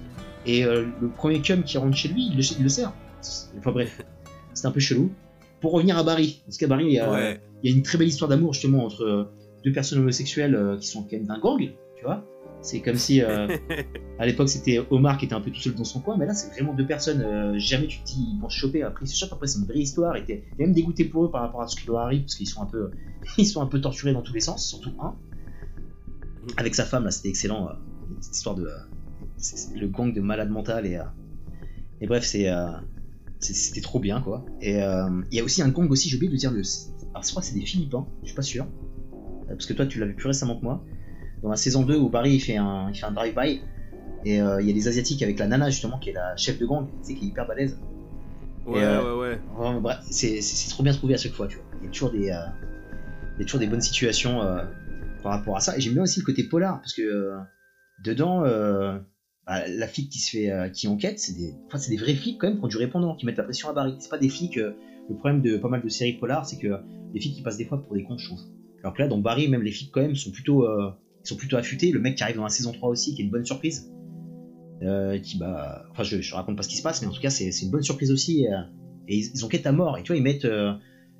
Et le premier cum qui rentre chez lui, il le, il le sert. Enfin bref, c'est un peu chelou. Pour revenir à Barry, parce que Barry, il y a, Ouais. il y a une très belle histoire d'amour justement entre euh, deux personnes homosexuelles euh, qui sont quand même d'un gang, tu vois. C'est comme si euh, (laughs) à l'époque c'était Omar qui était un peu tout seul dans son coin, mais là c'est vraiment deux personnes. euh, jamais tu te dis ils vont se choper. Après ils se chopent. Après c'est une vraie histoire. Et t'es même dégoûté pour eux par rapport à ce qui leur arrive parce qu'ils sont un peu, (laughs) ils sont un peu torturés dans tous les sens, surtout un. Avec sa femme là, c'était excellent. euh, cette histoire de le gang de malade mental et et bref c'est c'est- c'était trop bien quoi. Et euh, il y a aussi un gang aussi, j'ai oublié de dire le. Alors je crois que c'est des Philippins, je suis pas sûr. Euh, Parce que toi tu l'as vu plus récemment que moi. Dans la saison 2 où Barry il fait un, il fait un drive-by. Et euh, il y a des Asiatiques avec la nana justement qui est la chef de gang, tu sais, qui est hyper balèze. Ouais, euh, ouais, ouais. C'est trop bien trouvé à chaque fois, tu vois. Il y a toujours des, euh, il y a toujours des bonnes situations par rapport à ça. Et j'aime bien aussi le côté polar, parce que dedans, bah, la flic euh, qui enquête, c'est des, enfin, c'est des vrais flics quand même qui ont du répondant, qui mettent la pression à Barry. C'est pas des flics. euh, le problème de pas mal de séries polars, c'est que les flics passent des fois pour des cons, je trouve. Alors que là, dans Barry, même les flics quand même sont plutôt, euh, sont plutôt affûtés. Le mec qui arrive dans la saison 3 aussi, qui est une bonne surprise. Qui bah, enfin, je, je raconte pas ce qui se passe, mais en tout cas, c'est une bonne surprise aussi. Et, ils, enquêtent à mort. Et tu vois, ils mettent.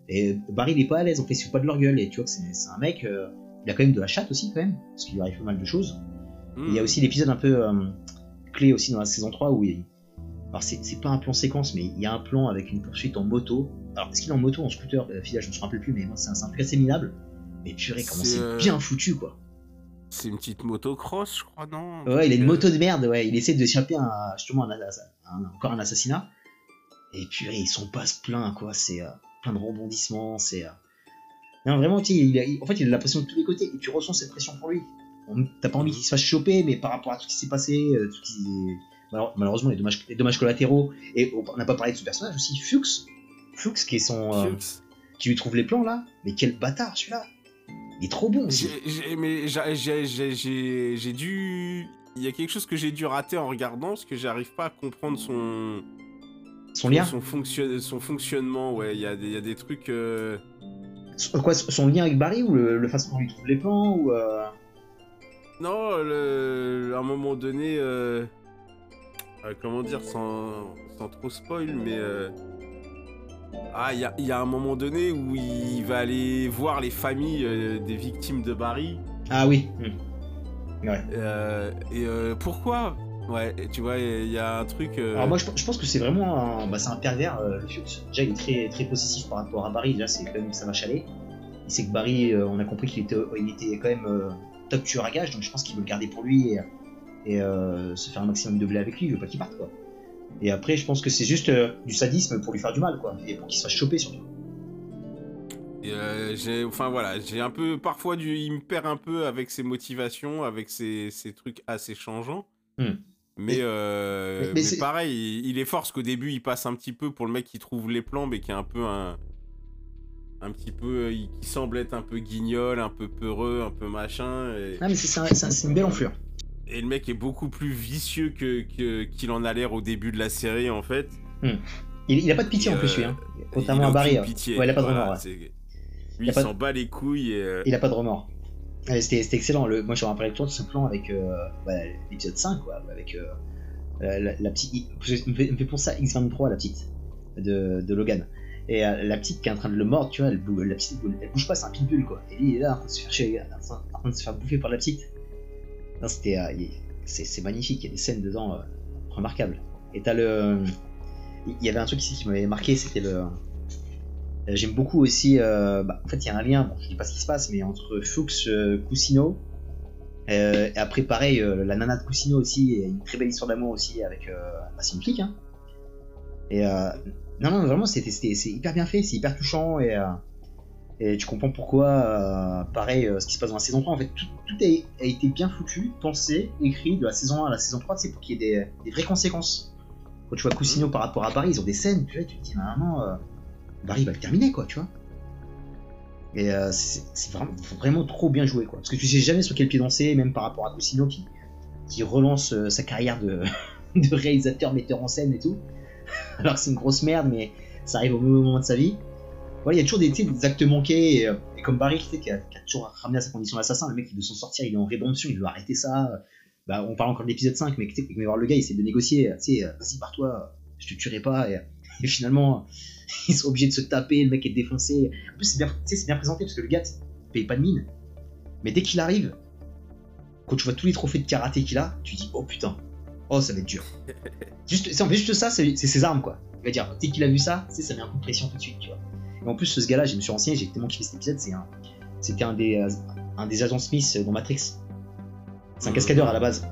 et Barry, il est pas à l'aise, en fait, il se fout pas de leur gueule. Et tu vois que c'est c'est un mec. il a quand même de la chatte aussi, quand même, parce qu'il lui arrive pas mal de choses. Il y a aussi l'épisode un peu euh, clé aussi dans la saison 3 où il. Alors, c'est pas un plan séquence, mais il y a un plan avec une poursuite en moto. Alors, est-ce qu'il est en moto, en scooter? Euh, Fila, je me rappelle plus, mais moi, c'est un, un truc assez minable. Mais purée, comment C'est, euh, bien foutu, quoi. C'est une petite motocross, je crois, non? Ouais, il a une moto de merde, ouais. Il essaie d'échapper à justement un, assa- un- encore un assassinat. Et puis ils sont pas plein, quoi. C'est euh, plein de rebondissements. C'est. Non, vraiment, il a- il- en fait, il a la pression de tous les côtés. Et tu ressens cette pression pour lui. T'as pas envie qu'il se fasse choper, mais par rapport à tout ce qui s'est passé, euh, tout ce qui- Malheure- malheureusement, les dommages, les dommages collatéraux. Et on n'a pas parlé de ce personnage aussi, Fuchs. Fuchs, qui est son. euh, qui lui trouve les plans là. Mais quel bâtard celui-là. Il est trop bon aussi. Mais j'ai- dû. Il y a quelque chose que j'ai dû rater en regardant, parce que j'arrive pas à comprendre son. Son lien. Son, fonction- son fonctionnement, ouais. Il y, a des- il y a des trucs. euh, Son- Quoi, son lien avec Barry ou le, le façon dont il trouve les plans ou. euh, Non, le... à un moment donné. euh, euh, comment dire, sans, sans trop spoil, mais. euh, Ah, il y a, il y a un moment donné où il va aller voir les familles euh, des victimes de Barry. Ah oui. Hmm. Ouais. Euh, et euh, pourquoi? Ouais, tu vois, il y a un truc. euh, Alors moi je, je pense que c'est vraiment un, bah, c'est un pervers euh. Déjà il est très, très possessif par rapport à Barry, déjà c'est quand même ça va chaler. Il sait que Barry, euh, on a compris qu'il était, il était quand même euh, top tueur à gage, donc je pense qu'il veut le garder pour lui et, et, euh, se faire un maximum de blé avec lui, il veut pas qu'il parte quoi. Et après je pense que c'est juste euh, du sadisme pour lui faire du mal quoi, et pour qu'il se fasse choper surtout. et, euh, j'ai, enfin voilà, j'ai un peu, parfois du, il me perd un peu avec ses motivations, avec ses, ses trucs assez changeants. Hmm. Mais, Mais- mais- pareil, il, il est fort parce qu'au début il passe un petit peu pour le mec qui trouve les plans, mais qui est un peu un, un petit peu, il- qui semble être un peu guignol, un peu peureux, un peu machin. Et, Ah mais c'est c'est un- c'est un- c'est une belle enflure. et le mec est beaucoup plus vicieux que, qu'il en a l'air au début de la série en fait. Il, il a pas de pitié en plus euh, lui, hein. Il contrairement a à Barry. aucune ouais. pitié. Ouais, il a pas de Voilà, remords. ouais. c'est- Lui, Il de- s'en bat les couilles et. euh, Il a pas de remords. C'était excellent. Le, moi, je me rappelle ce plan avec euh, bah, l'épisode 5, quoi, avec euh, la, la- la petite. Il me fait, il me fait penser à X23, la petite, de, de Logan. Et euh, la petite qui est en train de le mordre, tu vois, elle, bou- la petite, elle bouge pas, c'est un pitbull, quoi. Et lui, il est là, en train de se faire, chier, se bouffer par la petite. C'était. euh, c'est magnifique, il y a des scènes dedans euh, remarquables. Et t'as le. Il y avait un truc ici qui m'avait marqué, c'était le. J'aime beaucoup aussi. bah, en fait, il y a un lien, bon, je dis pas ce qui se passe, mais entre Fuchs, euh, Cousineau. euh, et après, pareil, la nana de Cousineau aussi, et une très belle histoire d'amour aussi avec. Bah, c'est hein. Et. Non, non, vraiment, c'est hyper bien fait, c'est hyper touchant, et. euh, et tu comprends pourquoi, euh, pareil, euh, ce qui se passe dans la saison 3, en fait, tout, tout a, été bien foutu, pensé, écrit de la saison 1 à la saison 3, c'est pour qu'il y ait des, vraies conséquences. Quand tu vois Cousineau par rapport à Paris, ils ont des scènes, tu vois, tu te dis, maman, Barry va le terminer, quoi, tu vois. Et c'est vraiment, vraiment trop bien joué, quoi. Parce que tu sais jamais sur quel pied danser, même par rapport à Cousineau qui, qui relance sa carrière de, (laughs) de réalisateur, metteur en scène et tout. (laughs) Alors c'est une grosse merde, mais ça arrive au mauvais moment de sa vie. Voilà, il y a toujours des, des actes manqués, et, euh, et comme Barry qui, a, qui a toujours ramené à sa condition d'assassin, le mec il veut s'en sortir, il est en rédemption, il veut arrêter ça. Bah, on parle encore de l'épisode 5, mais tu voir le gars, il essaie de négocier, tu sais, euh, vas-y, pars-toi, je te tuerai pas, et, finalement, (laughs) ils sont obligés de se taper, le mec est défoncé. En plus, c'est bien, bien présenté parce que le gars, il paye pas de mine. Mais dès qu'il arrive, quand tu vois tous les trophées de karaté qu'il a, tu dis, oh putain, oh ça va être dur. juste, c'est en fait juste ça, c'est ses armes quoi. Il va dire, dès qu'il a vu ça, ça met un coup de pression tout de suite, tu vois. Et en plus, ce gars-là, je me suis renseigné, j'ai tellement kiffé cet épisode, c'est un, c'était un des, euh, un des agents Smith dans Matrix. C'est un Mhm. cascadeur à la base.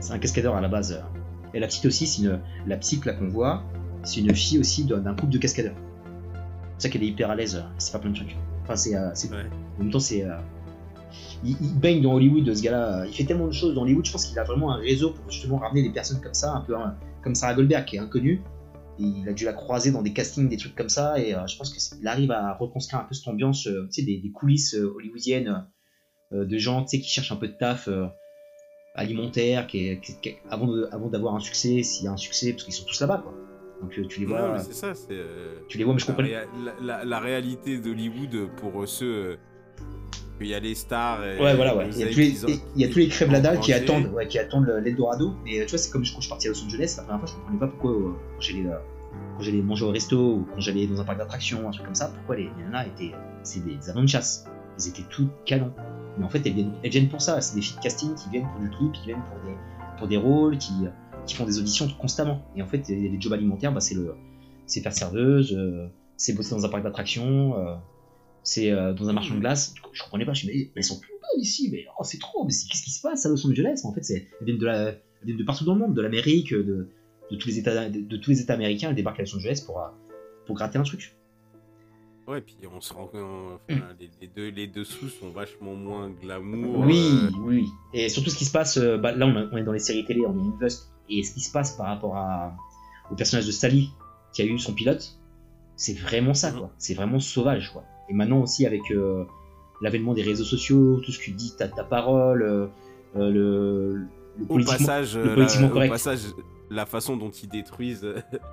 C'est un cascadeur à la base. Et la petite aussi, c'est une, la petite là qu'on voit, c'est une fille aussi d'un couple de cascadeurs. C'est ça qu'elle est hyper à l'aise, c'est pas plein de trucs. Enfin, c'est, euh, Ouais. en même temps, c'est. euh, il, il baigne dans Hollywood, ce gars-là. Il fait tellement de choses dans Hollywood. Je pense qu'il a vraiment un réseau pour justement ramener des personnes comme ça, un peu hein, comme Sarah Goldberg, qui est inconnue. Et il a dû la croiser dans des castings, des trucs comme ça. Et euh, je pense qu'il arrive à reconstruire un peu cette ambiance, euh, tu sais, des, des coulisses euh, hollywoodiennes de gens, tu sais, qui cherchent un peu de taf alimentaire, qui, est- qui- qui- avant de- avant d'avoir un succès, s'il y a un succès, parce qu'ils sont tous là-bas, quoi. Donc tu les Non, vois, mais c'est ça, c'est. tu les vois, mais je comprends. la- la- la réalité d'Hollywood pour ceux. Il y a les stars. Et Ouais, voilà, ouais. Il y a tous les, ont- il y a tous les crèves-la-dalle qui attendent, ouais, qui attendent le- l'Eldorado. Mais tu vois, c'est comme quand je suis parti à Los Angeles, la première fois, je comprenais pas pourquoi, euh, quand j'allais, euh, quand j'allais manger au resto ou quand j'allais dans un parc d'attractions, un truc comme ça, pourquoi les, nanas étaient, c'est des agents de chasse. Ils étaient tout canons. Mais en fait, elles viennent, elles viennent pour ça. C'est des filles de casting qui viennent pour du clip, qui viennent pour des, pour des rôles, qui, qui font des auditions constamment. Et en fait, les, les jobs alimentaires, bah, c'est le, c'est faire serveuse, euh, c'est bosser dans un parc d'attractions. Euh, C'est euh, dans un marchand de glace. Je comprenais pas. Je me mais, mais ils sont plus bonnes ici. Mais oh, c'est trop. Mais qu'est-ce qui se passe à Los Angeles En fait, c'est, elles viennent de, la, elles viennent de partout dans le monde, de l'Amérique, de, de tous les États, de, de tous les États américains. Elles débarquent à Los Angeles pour, euh, pour gratter un truc. Ouais, puis on se rend compte, enfin, les, les deux, les dessous sont vachement moins glamour. Oui, euh, oui. Et surtout ce qui se passe, euh, bah, là on, a- on est dans les séries télé, on est Invest, et ce qui se passe par rapport à, au personnage de Sally qui a eu son pilote, c'est vraiment ça, Mhm. quoi. C'est vraiment sauvage, quoi. Et maintenant aussi avec euh, l'avènement des réseaux sociaux, tout ce que dit ta, ta parole, euh, euh, le, le au politiquement- passage, le la, politiquement au correct. passage, la façon dont ils détruisent,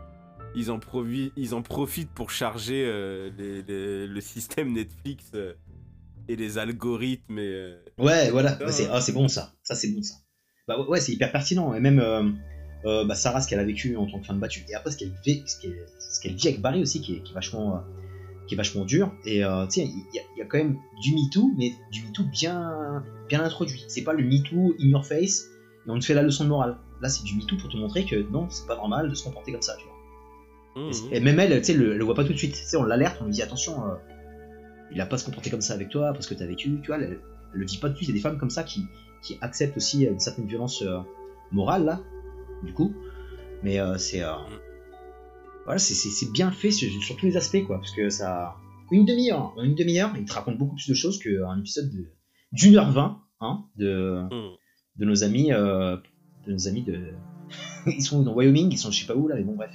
(laughs) ils, en provi- ils en profitent pour charger les- les- le système Netflix et les algorithmes. Et, Ouais, voilà, Bah, c'est hein. ah, c'est bon ça, ça c'est bon ça. Bah ouais, c'est hyper pertinent. Et même euh, bah, Sarah, ce qu'elle a vécu en tant que femme battue, et après ce qu'elle vit avec Barry aussi, qui est, qui est vachement, qui est vachement dur. Et euh, tu sais, il y, a- il y a quand même du MeToo, mais du MeToo bien, bien introduit. C'est pas le MeToo in your face et on te fait la leçon de morale. Là, c'est du MeToo pour te montrer que non, c'est pas normal de se comporter comme ça, tu vois. hum, Et même elle, tu sais, le, voit pas tout de suite. Tu sais, on l'alerte, on lui dit attention, euh, il a pas se comporter comme ça avec toi parce que t'as vécu, tu vois. Elle, elle le dit pas tout de suite. Il y a des femmes comme ça qui, qui acceptent aussi une certaine violence euh, morale là, du coup. Mais euh, c'est euh, voilà, c'est- bien fait sur, sur tous les aspects quoi, parce que ça une demi-heure, en une demi-heure, il te raconte beaucoup plus de choses qu'un épisode de d'une heure vingt, hein, de hum. de nos amis, euh, de nos amis de. (laughs) ils sont dans Wyoming, ils sont je sais pas où là, mais bon bref.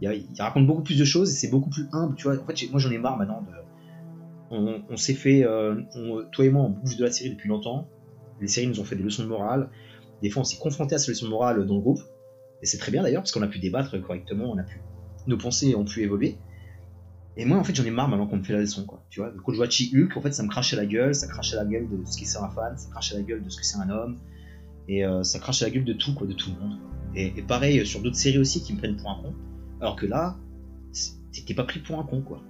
Il, il raconte beaucoup plus de choses et c'est beaucoup plus humble, tu vois. En fait, moi j'en ai marre maintenant de. On, on s'est fait, euh, on- toi et moi, on bouge de la série depuis longtemps. Les séries nous ont fait des leçons de morale. Des fois, on s'est confronté à ces leçons de morale dans le groupe. Et c'est très bien d'ailleurs, parce qu'on a pu débattre correctement, on a pu. Nos pensées ont pu évoluer. Et moi, en fait, j'en ai marre maintenant qu'on me fait la leçon, quoi. Tu vois, quand je vois Chi-Hulk, en fait, ça me crache à la gueule, ça crache à la gueule de ce qu'est c'est un fan, ça crache à la gueule de ce que c'est un homme, et euh, ça crache à la gueule de tout, quoi, de tout le monde. Et, et pareil euh, sur d'autres séries aussi qui me prennent pour un con, alors que là, t'es pas pris pour un con, quoi.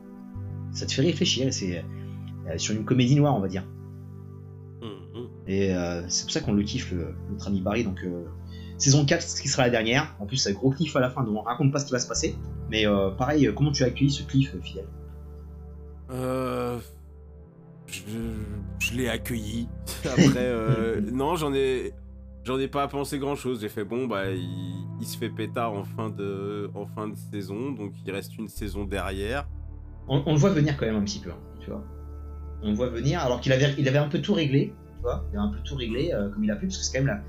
Ça te fait réfléchir, et c'est euh, sur une comédie noire, on va dire. Hum, hum. Et euh, c'est pour ça qu'on le kiffe, le- notre ami Barry. Donc, saison 4, ce qui sera la dernière. En plus, c'est un gros cliff à la fin, donc on raconte pas ce qui va se passer. Mais euh, pareil, euh, comment tu as accueilli ce cliff, euh, Fidèle Euh, je je l'ai accueilli. (laughs) Après, euh, (laughs) non, j'en ai, j'en ai pas pensé grand chose. J'ai fait bon, bah, il, il se fait pétard en fin de, en fin de saison, donc il reste une saison derrière. on, on le voit venir quand même un petit peu, hein, tu vois. On le voit venir, alors qu'il avait, il avait un peu tout réglé, tu vois. Il avait un peu tout réglé, euh, comme il a pu, parce que c'est quand même la,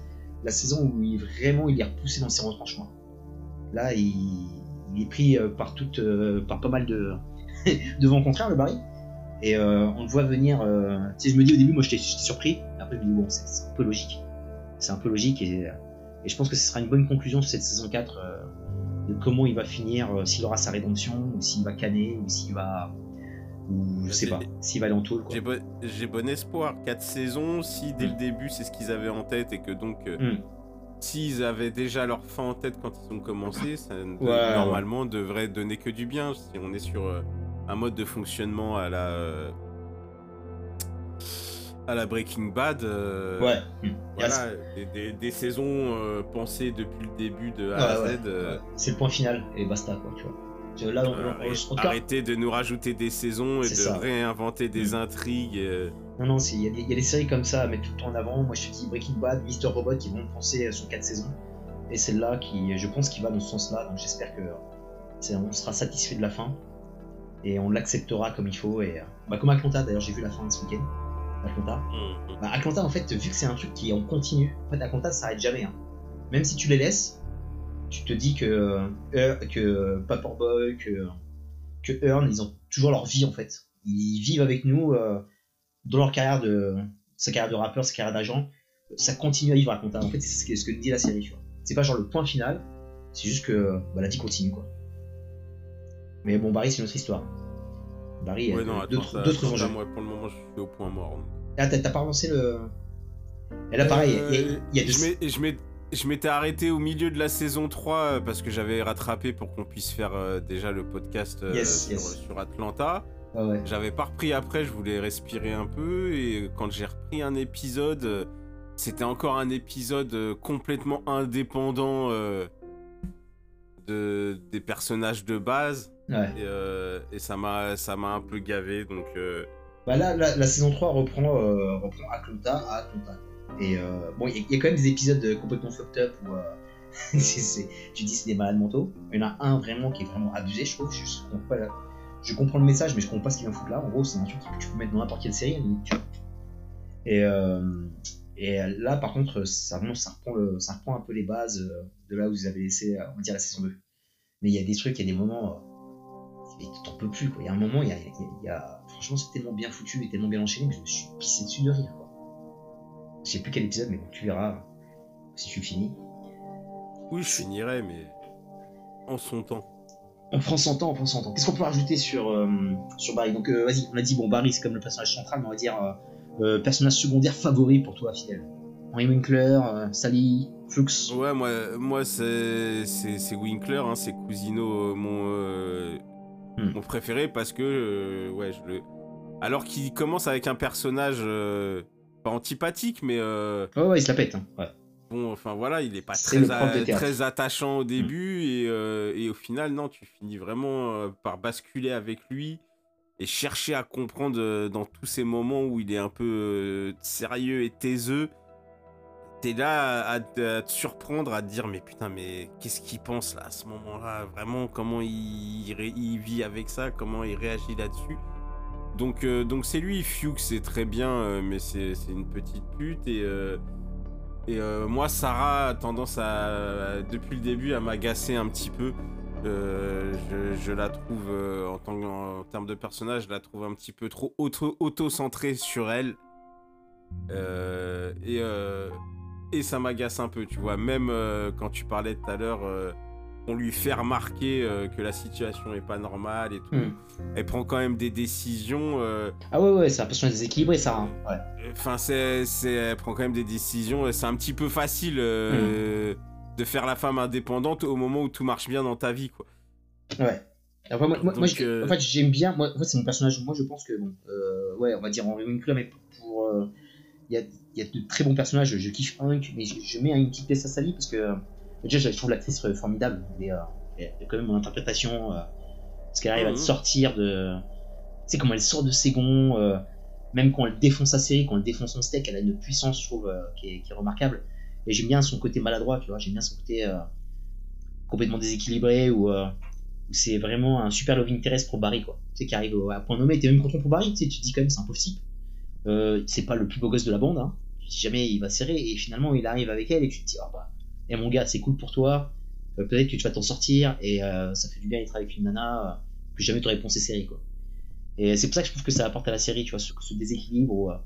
la saison où il vraiment il est repoussé dans ses retranchements. Là, il, est pris euh, par toute, euh, par pas mal de, (laughs) de vents contraires, le Barry. Et euh, on le voit venir. euh, tu sais, je me dis au début, moi j'étais surpris. Après, je me dis, bon, c'est un peu logique. C'est un peu logique. Et, et je pense que ce sera une bonne conclusion sur cette saison 4 euh, de comment il va finir, s'il aura sa rédemption, ou s'il va canner, ou s'il va. Ou je sais C'est- pas, s'il va aller en tôle. Quoi. J'ai bon, espoir. Quatre saisons, si dès le début c'est ce qu'ils avaient en tête et que donc euh, Hmm. s'ils avaient déjà leur fin en tête quand ils ont commencé, ça Ouais, normalement devrait donner que du bien. Si on est sur euh, un mode de fonctionnement à la euh, à la Breaking Bad, euh, Ouais. Hmm. voilà, des, des- des saisons euh, pensées depuis le début de A Ouais, à ouais, Z. euh. C'est le point final, et basta, quoi, tu vois. Vois, Là, on- euh, arrêtez de nous rajouter des saisons et de ça. réinventer des Mm. intrigues. euh, Non, non, il y, a des- il y a des séries comme ça à mettre tout le temps en avant. Moi, je te dis Breaking Bad, Mr. Robot qui vont penser sur 4 saisons. Et celle-là, qui, je pense, qui va dans ce sens-là. Donc, j'espère que on sera satisfait de la fin. Et on l'acceptera comme il faut. Et, euh, bah, comme Atlanta, d'ailleurs, j'ai vu la fin ce week-end. Atlanta. mm, mm. Bah, Atlanta, en fait, vu que c'est un truc qui est en continu, en fait, Atlanta, ça s'arrête jamais. hein. Même si tu les laisses, tu te dis que, euh, que Paperboy, que, que Earn, ils ont toujours leur vie, en fait. Ils vivent avec nous euh, dans leur carrière de. sa carrière de rappeur, sa carrière d'agent. Ça continue à vivre Atlanta. En fait, c'est ce que, ce que dit la série. C'est pas genre le point final, c'est juste que bah, la vie continue, quoi. Mais bon, Barry, c'est une autre histoire. Barry, Ouais, d'autres Atlanta, d'autres enjeux. moi, pour le moment, je suis au point mort. Ah, t'as t'as pas avancé le. Et là, pareil, il y a- Euh, il y, a des. je m'ai- je m'étais arrêté au milieu de la saison 3 euh, parce que j'avais rattrapé pour qu'on puisse faire euh, déjà le podcast euh, Yes, sur, yes. sur Atlanta. Ouais, ouais. J'avais pas repris après, je voulais respirer un peu et quand j'ai repris un épisode, c'était encore un épisode complètement indépendant euh, de, des personnages de base. Ouais. Et, et ça m'a ça m'a un peu gavé, donc... Bah là, la, la saison 3 reprend, reprend Atlanta à Atlanta. Et euh, bon, il y, a- quand même des épisodes complètement fucked up où euh, (laughs) tu dis c'est des malades mentaux. Il y en a un vraiment qui est vraiment abusé, je trouve. Je, comprends, je comprends le message, mais je comprends pas ce qu'il vient foutre là. En gros, c'est un truc que tu peux mettre dans n'importe quelle série. euh, et là, par contre, ça, vraiment, ça, reprend le, ça reprend un peu les bases de là où vous avez laissé, on la saison 2. Mais il y a des trucs, il y a des moments. t'en peux plus. Il y a un moment, il y a, franchement c'est tellement bien foutu et tellement bien enchaîné que je me suis pissé dessus de rire. Je sais plus quel épisode, mais bon, tu verras si tu finis. Oui, je finirai, mais en son temps. On prend son temps, on prend son temps. Qu'est-ce qu'on peut rajouter sur, euh, sur Barry? Donc euh, vas-y, on a dit bon Barry c'est comme le personnage central, mais on va dire euh, personnage secondaire favori pour toi Fidèle. Henry Winkler, Sally, Flux. Ouais, moi, moi c'est Winkler, hein, c'est Cousino mon Hmm. mon préféré parce que ouais, je le alors qu'il commence avec un personnage pas antipathique, mais euh, Ouais, ouais, il se la pète. Hein. Ouais. bon, enfin voilà, il est pas très a- très attachant au début et euh, et au final non, tu finis vraiment euh, par basculer avec lui et chercher à comprendre euh, dans tous ces moments où il est un peu sérieux et taiseux. T'es là à, à te surprendre, à te dire mais putain mais qu'est-ce qu'il pense là à ce moment-là? Vraiment comment il, il vit avec ça? Comment il réagit là-dessus? Donc euh, donc c'est lui, Fuchs c'est très bien euh, mais c'est une petite pute et euh, et moi Sarah a tendance à depuis le début à m'agacer un petit peu. Je, la trouve en, tant, termes de personnage, je la trouve un petit peu trop auto- auto-centrée sur elle. Et, et ça m'agace un peu, tu vois. Même quand tu parlais tout à l'heure, on lui fait remarquer euh, que la situation est pas normale et tout. Hmm. Elle prend quand même des décisions. euh, Ah ouais, ouais, c'est un personnage déséquilibré ça. hein. Ouais. Enfin, c'est, c'est, elle prend quand même des décisions. C'est un petit peu facile euh, de faire la femme indépendante au moment où tout marche bien dans ta vie, quoi. Ouais. Après, moi, moi, Donc, moi, je- en fait, j'aime bien. Moi, en fait, c'est mon personnage. Moi, je pense que bon, ouais, on va dire Henry Winkler, mais pour, il y, a, y a de très bons personnages. Je kiffe Hank, mais je, je mets une petite pièce à Sally parce que déjà, je trouve l'actrice euh, formidable. Euh, il y a quand même mon interprétation, euh, parce qu'elle arrive à Mhm. te sortir de. Tu sais comment elle sort de ses gonds, euh, même quand elle défonce sa série, quand elle défonce son steak, elle a une puissance, je trouve, euh, qui, est, qui est remarquable. Et j'aime bien son côté maladroit, tu vois. J'aime bien son côté euh, complètement déséquilibré ou euh, où c'est vraiment un super love interest pour Barry quoi. Tu sais qui arrive à point nommé, t'es même content pour Barry, tu sais, tu te dis quand même c'est un pauvre type. Euh, c'est pas le plus beau gosse de la bande, hein. Tu te dis jamais il va serrer et finalement il arrive avec elle et tu te dis ah bah et mon gars c'est cool pour toi, Euh, peut-être que tu vas t'en sortir et euh, ça fait du bien d'être avec une nana euh, que jamais t'aurais pensé série quoi. Et c'est pour ça que je trouve que ça apporte à la série, tu vois, ce, déséquilibre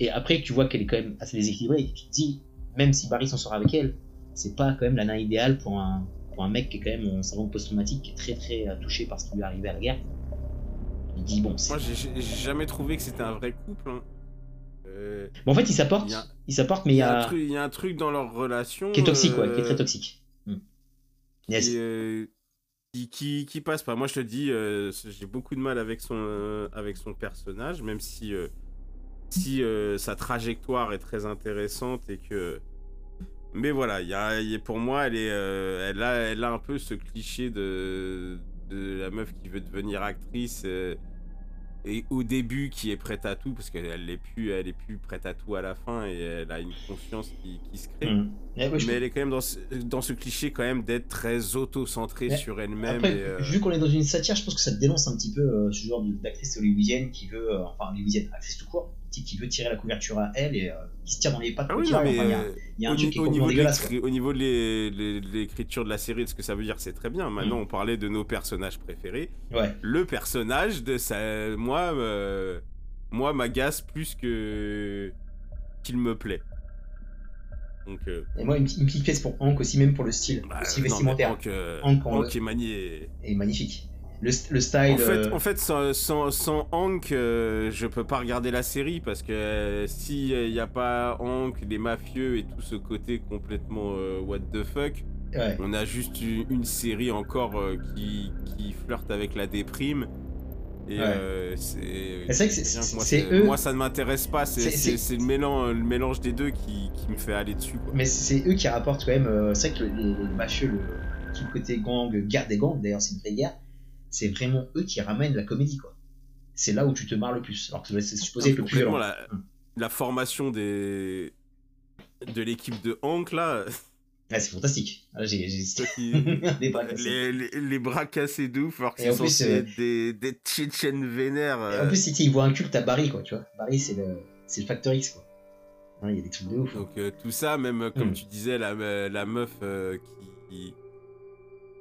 et après tu vois qu'elle est quand même assez déséquilibrée et tu te dis même si Barry s'en sort avec elle, c'est pas quand même la nana idéale pour un pour un mec qui est quand même en syndrome post-traumatique, qui est très très touché par ce qui lui est arrivé à la guerre. Il dit bon, c'est- Moi, j'ai jamais trouvé que c'était un vrai couple. hein. Euh, bon en fait il s'apporte, Il y a- il s'apporte, mais il y a un a truc- il y a un truc dans leur relation. qui est toxique, ouais, qui est euh, très toxique. Hmm. Yes. qui, euh, qui, qui, qui passe pas. Moi, je te dis, euh, j'ai beaucoup de mal avec son, euh, avec son personnage, même si, euh, si euh, sa trajectoire est très intéressante et que. Mais voilà, il y a, y a- pour moi, elle, est, euh, elle, a, elle a un peu ce cliché de, de la meuf qui veut devenir actrice. Et au début, qui est prête à tout, parce qu'elle n'est plus, elle est plus prête à tout à la fin, et elle a une conscience qui, qui se crée. Ouais, je- Mais elle est quand même dans ce, dans ce cliché quand même d'être très auto-centrée Ouais. sur elle-même. Après, et, euh, vu qu'on est dans une satire, je pense que ça dénonce un petit peu euh, ce genre d'actrice hollywoodienne qui veut, euh, enfin hollywoodienne, actrice tout court, qui, veut tirer la couverture à elle et euh, qui se tire dans les pattes Ah oui, non, mais Enfin, il y a- il y a un au, truc ni- qui est au complètement niveau de au niveau l'écriture de la série, de ce que ça veut dire, c'est très bien. Maintenant, Mm. on parlait de nos personnages préférés. Ouais. Le personnage de sa... Moi, euh, moi m'agace plus que qu'il me plaît. Donc, euh, Et moi, une, petite- une petite pièce pour Hank aussi, même pour le style, bah, non, mais vestimentaire, Hank, euh, Hank, Hank est magnifique. Le, le style. En fait, euh, en fait sans, sans, sans Hank, euh, je peux pas regarder la série parce que euh, si il n'y a pas Hank, les mafieux et tout ce côté complètement what the fuck, ouais. on a juste une, une série encore qui, qui flirte avec la déprime. Et Ouais. euh, c'est. moi, ça ne m'intéresse pas. C'est le, mélange, le mélange des deux qui, qui me fait aller dessus. Quoi. Mais c'est eux qui rapportent quand même. euh, c'est vrai que les, les mafieux le, tout le côté gang, guerre des gangs, d'ailleurs c'est une vraie guerre, c'est vraiment eux qui ramènent la comédie, quoi. C'est là où tu te marres le plus, alors que c'est supposé être le plus Complètement, violent. la, Mm. la formation des de l'équipe de Hank là, Ouais, (laughs) c'est fantastique. Ah, j'ai, (laughs) (laughs) des bras cassés. les, les, les bras cassés de ouf, alors qu'ils en sont plus, euh, des, des Tchétchènes vénères. Et euh, en plus, si tu sais, il voit un culte à Barry, quoi, tu vois. Barry, c'est le, c'est le Factor X, quoi. Il y a des trucs de ouf. hein. Donc euh, tout ça, même comme Mm. tu disais, la, la meuf qui,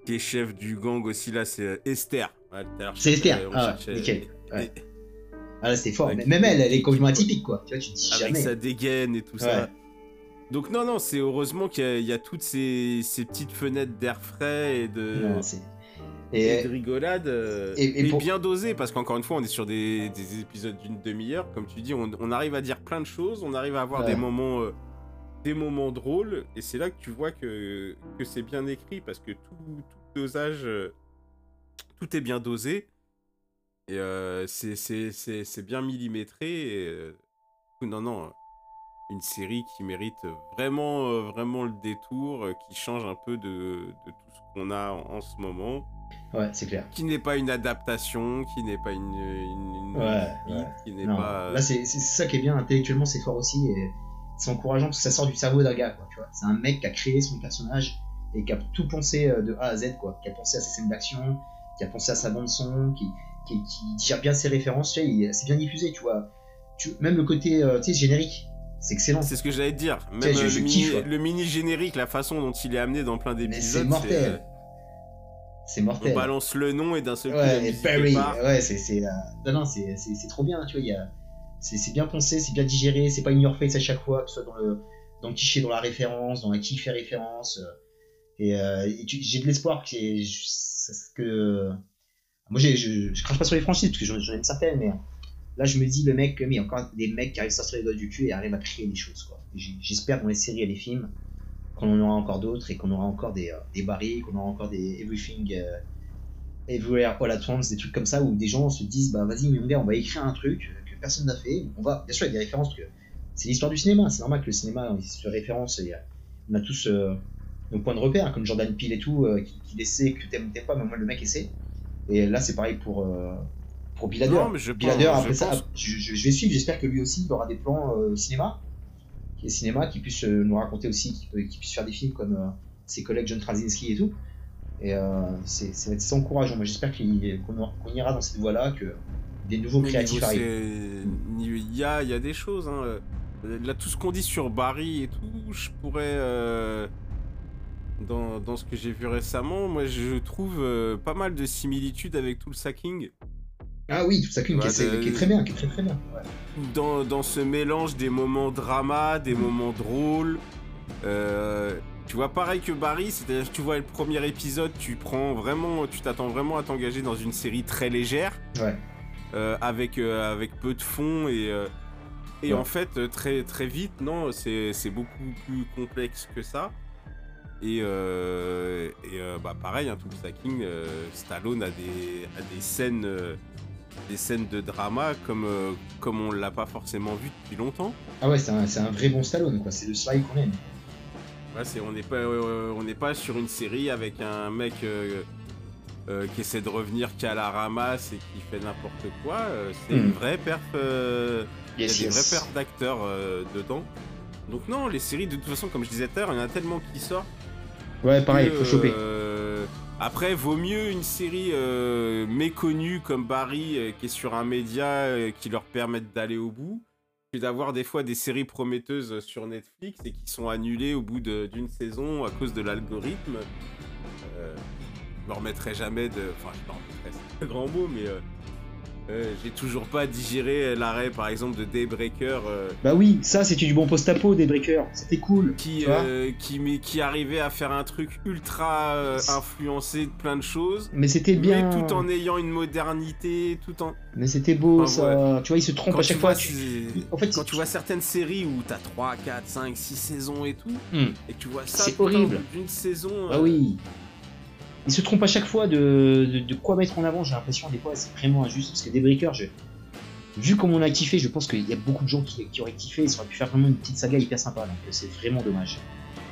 qui est chef du gang aussi là, c'est euh, Esther. Ouais, C'est Esther. Ah, cherchait- nickel. et- Ouais. Ah là, c'était fort. Même elle, elle est complètement atypique, quoi. Tu vois, tu te dis avec jamais. sa dégaine et tout ça. Donc non, non, c'est heureusement qu'il y, a- il y a toutes ces, ces petites fenêtres d'air frais et de, Non, et Et, de rigolade euh, et- et et pour- bien dosé parce qu'encore une fois, on est sur des, des épisodes d'une demi-heure, comme tu dis, on, on arrive à dire plein de choses, on arrive à avoir Ouais. des moments, euh, des moments drôles, et c'est là que tu vois que, que c'est bien écrit parce que tout, tout dosage, euh, tout est bien dosé et euh, c'est- bien millimétré. Et, euh, non, non, une série qui mérite vraiment, euh, vraiment le détour, qui change un peu de, de tout ce qu'on a en, en ce moment ouais, c'est clair. qui n'est pas une adaptation, qui n'est pas une, une, une Ouais, qui n'est pas. Là, c'est c'est ça qui est bien. Intellectuellement, c'est fort aussi. Et c'est encourageant parce que ça sort du cerveau d'un gars, quoi. Tu vois, c'est un mec qui a créé son personnage et qui a tout pensé euh, de A à Z, quoi. Qui a pensé à ses scènes d'action, qui a pensé à sa bande son, qui, qui, qui digère bien ses références. Tu c'est bien diffusé, tu vois. Tu, même le côté, euh, tu sais, générique, c'est excellent. C'est ce que j'allais te dire. Même sais, je- je le, kiffe, mini, ouais. le mini générique, la façon dont il est amené dans plein d'épisodes, c'est mortel. euh, C'est on mortel. balance le nom et d'un seul coup la Ouais, et musique Barry, part. ouais, c'est euh, non non, c'est trop bien, tu vois, il y a c'est bien pensé, c'est bien digéré, c'est pas in your face à chaque fois, que ce soit dans le dans le cliché, dans la référence, dans à qui fait référence. euh, et, euh, j'ai de l'espoir que moi je, je crache pas sur les franchises parce que j'en j'en aime certaines, mais là je me dis le mec, mais encore des mecs qui arrivent à sortir les doigts du cul et arrivent à créer des choses quoi. J'espère dans les séries et les films qu'on en aura encore d'autres et qu'on aura encore des, euh, des Barry, qu'on aura encore des Everything euh, Everywhere All At Once, des trucs comme ça où des gens se disent bah vas-y gars on va écrire un truc personne n'a fait, on va bien sûr il y a des références que c'est l'histoire du cinéma, c'est normal que le cinéma il se référence et euh, on a tous euh, nos points de repère comme Jordan Peele et tout euh, qui, qui essaie que t'aimes ou t'aimes pas mais moi le mec essaie. Et là c'est pareil pour euh, pour Bill Hader. Non, mais je Bill pense- Hader, je après ça pense- je, je- je vais suivre. J'espère que lui aussi il aura des plans cinéma. Qui est cinéma qui puisse nous raconter aussi qui, qui puisse faire des films comme ses collègues John Krasinski et tout. Et euh, c'est encourageant. Moi, j'espère qu'on ira dans cette voie-là, que des nouveaux Mais créatifs niveau, arrivent. Il y a, y a des choses. Hein. euh, Là, tout ce qu'on dit sur Barry et tout, je pourrais. euh, Dans, dans ce que j'ai vu récemment, moi je trouve euh, pas mal de similitudes avec tout le sacking. Ah oui, tout qui, est, de- qui est très bien, qui est très très bien. Ouais. dans, dans ce mélange des moments drama, des moments drôles. Euh, tu vois, pareil que Barry, c'est-à-dire tu vois le premier épisode, tu prends vraiment, tu t'attends vraiment à t'engager dans une série très légère, Ouais. Euh, avec, euh, avec peu de fond et, euh, et Ouais. en fait, très, très vite, non, c'est beaucoup plus complexe que ça. Et, euh, et euh, bah pareil, hein, tout le stacking, euh, Stallone a des, a des scènes, des scènes de drama comme, comme on l'a pas forcément vu depuis longtemps. Ah ouais, c'est un, un vrai bon Stallone, quoi. C'est le slide qu'on aime. Ouais, c'est, on n'est pas, on n'est pas sur une série avec un mec euh, qui essaie de revenir, qui a la ramasse et qui fait n'importe quoi. euh, c'est Hmm. une vraie perf. euh, il y a Yes, des yes. vraies d'acteurs euh, dedans. Donc non, les séries de toute façon, comme je disais tout à l'heure, il y en a tellement qui sortent. Ouais, pareil, que, faut choper. après, vaut mieux une série méconnue comme Barry, qui est sur un média qui leur permette d'aller au bout, que d'avoir des fois des séries prometteuses sur Netflix et qui sont annulées au bout d'une saison à cause de l'algorithme. Je me remettrai jamais de. Enfin, je me remettrai, c'est un grand mot, mais. euh, euh, j'ai toujours pas digéré l'arrêt par exemple de Daybreaker euh, Bah oui, ça c'était du bon post-apo des breakers. C'était cool. qui, qui, mais qui arrivait à faire un truc ultra influencé de plein de choses, Mais c'était bien. mais tout en ayant une modernité, tout en. Mais c'était beau ça. Tu vois, il se trompe Quand à chaque tu fois. vois, tu- En fait, Quand tu vois certaines séries où t'as 3, 4, 5, 6 saisons et tout, Hmm. et tu vois ça C'est horrible. d'une saison. Ah euh, oui. Il se trompe à chaque fois de, de, de quoi mettre en avant, j'ai l'impression des fois c'est vraiment injuste parce que des breakers, je... vu comme on a kiffé, je pense qu'il y a beaucoup de gens qui, qui auraient kiffé, ils auraient pu faire vraiment une petite saga hyper sympa, donc c'est vraiment dommage.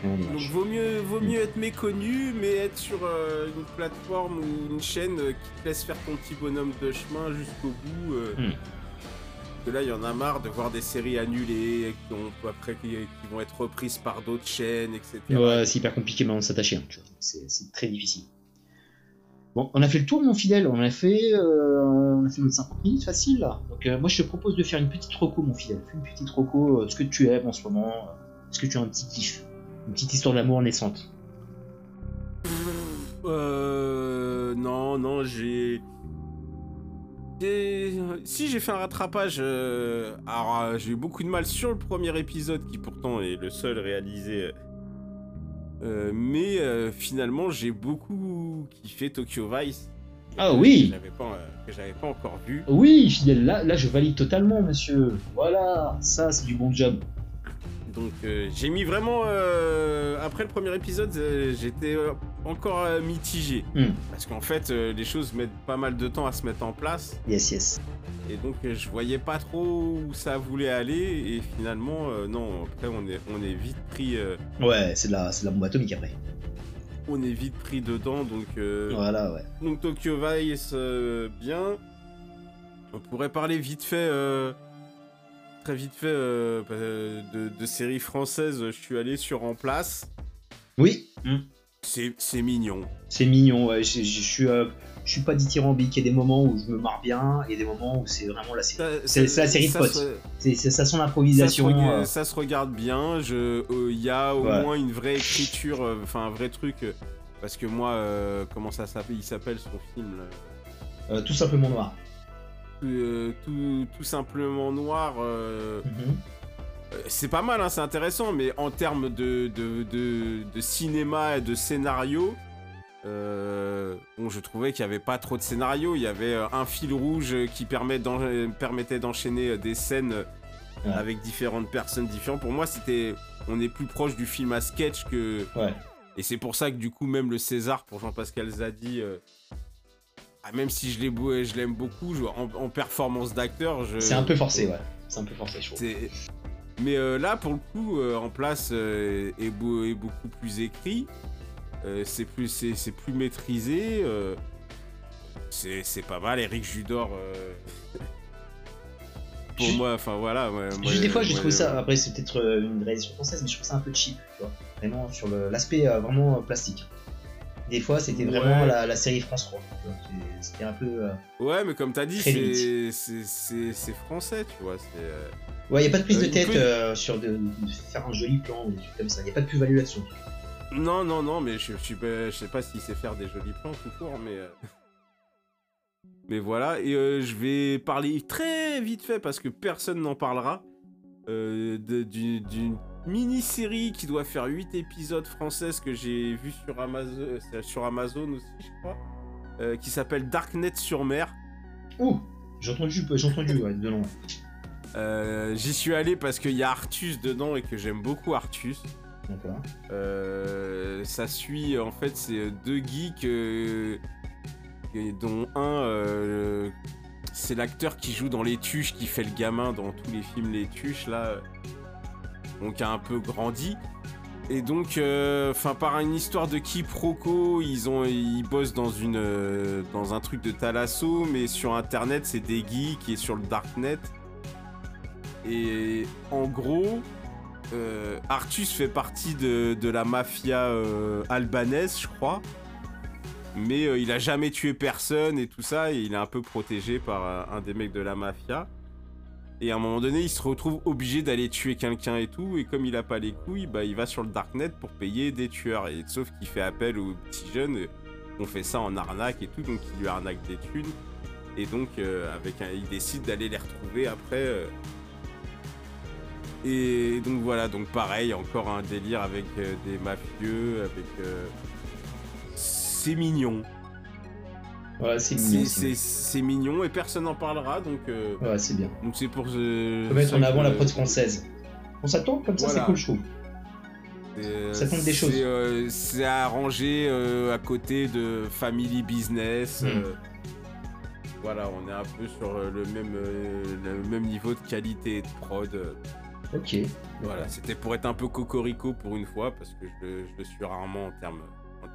Vraiment Donc dommage. vaut mieux, vaut mieux être méconnu, mais être sur euh, une plateforme ou une chaîne euh, qui te laisse faire ton petit bonhomme de chemin jusqu'au bout. euh. Parce que là, il y en a marre de voir des séries annulées, qui, ont, après, qui, qui vont être reprises par d'autres chaînes, etc. Ouais, c'est hyper compliqué maintenant de s'attacher. hein, c'est très difficile. Bon, on a fait le tour, mon fidèle. On a fait, euh, on a fait notre 50 minutes facile. Donc, euh, moi, je te propose de faire une petite reco, mon fidèle. Fais une petite reco, euh, ce que tu aimes en ce moment. Est-ce que tu as un petit kiff Une petite histoire d'amour naissante. Euh. Non, non, j'ai. Si j'ai fait un rattrapage, euh, alors j'ai eu beaucoup de mal sur le premier épisode qui pourtant est le seul réalisé. Euh, mais euh, finalement j'ai beaucoup kiffé Tokyo Vice. Ah oui. Que j'avais pas, euh, que j'avais pas encore vu. Oui, fidèle, là, là, je valide totalement, monsieur. Voilà, ça, c'est du bon job. Donc euh, j'ai mis vraiment euh, après le premier épisode euh, j'étais encore mitigé Hmm. parce qu'en fait les choses mettent pas mal de temps à se mettre en place Yes, yes. et donc je voyais pas trop où ça voulait aller et finalement non après on est on est vite pris Ouais, c'est de la, de la bombe atomique après. on est vite pris dedans donc Voilà, ouais. donc Tokyo Vice bien on pourrait parler vite fait très vite fait euh, euh, de, de séries françaises je suis allé sur En Place Oui, hmm. c'est c'est mignon c'est mignon. Ouais. Je, je- je suis, euh, je suis pas dithyrambique. Il y a des moments où je me marre bien et des moments où c'est vraiment la série. C'est- la série de ça potes. se- C'est ça son Ça se, improvisation. rega- euh, ça se regarde bien. Il y a au Ouais. moins une vraie écriture, euh, enfin un vrai truc. euh, parce que moi, euh, comment ça s'appelle Il s'appelle son film. là? Euh, tout simplement noir. Euh, tout, tout simplement noir. euh, Mhm. euh, c'est pas mal, hein, c'est intéressant, mais en termes de, de, de, de cinéma et de scénario, bon, je trouvais qu'il n'y avait pas trop de scénario. Il y avait un fil rouge qui permet permettait d'enchaîner des scènes Ouais. avec différentes personnes différentes. Pour moi, c'était, on est plus proche du film à sketch que. Ouais. Et c'est pour ça que du coup, même le César pour Jean-Pascal Zadi. Ah, même si je l'aime beaucoup, je- en, en performance d'acteur, je. C'est un peu forcé, ouais. C'est un peu forcé, je trouve. Mais euh, là, pour le coup, euh, en place euh, est, beau- est beaucoup plus écrit. C'est plus, c'est, c'est plus maîtrisé. c'est, pas mal. Eric Judor. (laughs) pour moi, enfin voilà. ouais, moi, Juste des fois, j'ai trouvé ça. Après, c'est peut-être une réalisation française, mais je trouve ça un peu cheap, tu vois. Vraiment sur l'aspect vraiment plastique. Des fois, c'était vraiment Ouais. la, la série France 3. tu vois. C'est- C'était un peu. euh, Ouais, mais comme t'as dit, c'est, français, tu vois. Euh, Ouais, y a pas de prise Euh, de il tête peut- euh, sur de, de faire un joli plan ou des trucs comme ça. Y a pas de plus-value là-dessus. Non, non, non, mais je, je, suis pas- je sais pas s'il sait faire des jolis plans tout court, mais. euh, (laughs) Mais voilà, et euh, je vais parler très vite fait parce que personne n'en parlera. Euh, D'une mini-série qui doit faire 8 épisodes françaises que j'ai vu sur Amazon, euh, sur Amazon aussi, je crois. euh, qui s'appelle Darknet sur mer. Ouh J'ai entendu, j'ai entendu ouais, de. Euh, J'y suis allé parce qu'il y a Artus dedans et que j'aime beaucoup Artus. D'accord. Ça suit en fait c'est deux geeks dont un c'est l'acteur qui joue dans Les Tuches qui fait le gamin dans tous les films Les Tuches là donc a un peu grandi et donc enfin par une histoire de quiproquo ils ont ils bossent dans euh, un truc de Thalasso mais sur internet c'est des geeks et sur le darknet et en gros euh, Artus fait partie de, la mafia euh, albanaise, je crois. Mais euh, il a jamais tué personne et tout ça, et il est un peu protégé par euh, un des mecs de la mafia. Et à un moment donné, il se retrouve obligé d'aller tuer quelqu'un et tout, et comme il a pas les couilles, bah, il va sur le darknet pour payer des tueurs. Et sauf qu'il fait appel aux petits jeunes, on fait ça en arnaque et tout, donc il lui arnaque des thunes. Et donc, euh, avec il décide d'aller les retrouver après. et donc voilà, donc pareil, encore un délire avec des mafieux, avec... euh, C'est mignon. Ouais, c'est mignon. C'est et personne n'en parlera, donc euh. Ouais, c'est bien. donc c'est pour... euh, Faut mettre en que- avant la prod française. On s'attend comme ça, Voilà. c'est cool, je trouve. c'est- ça compte des choses. euh, C'est arrangé euh, à côté de Family Business. Mm. euh, voilà, on est un peu sur euh, le même, euh, le même niveau de qualité et de prod. euh. Ok. Voilà, c'était pour être un peu cocorico pour une fois, parce que je, je le suis rarement en termes,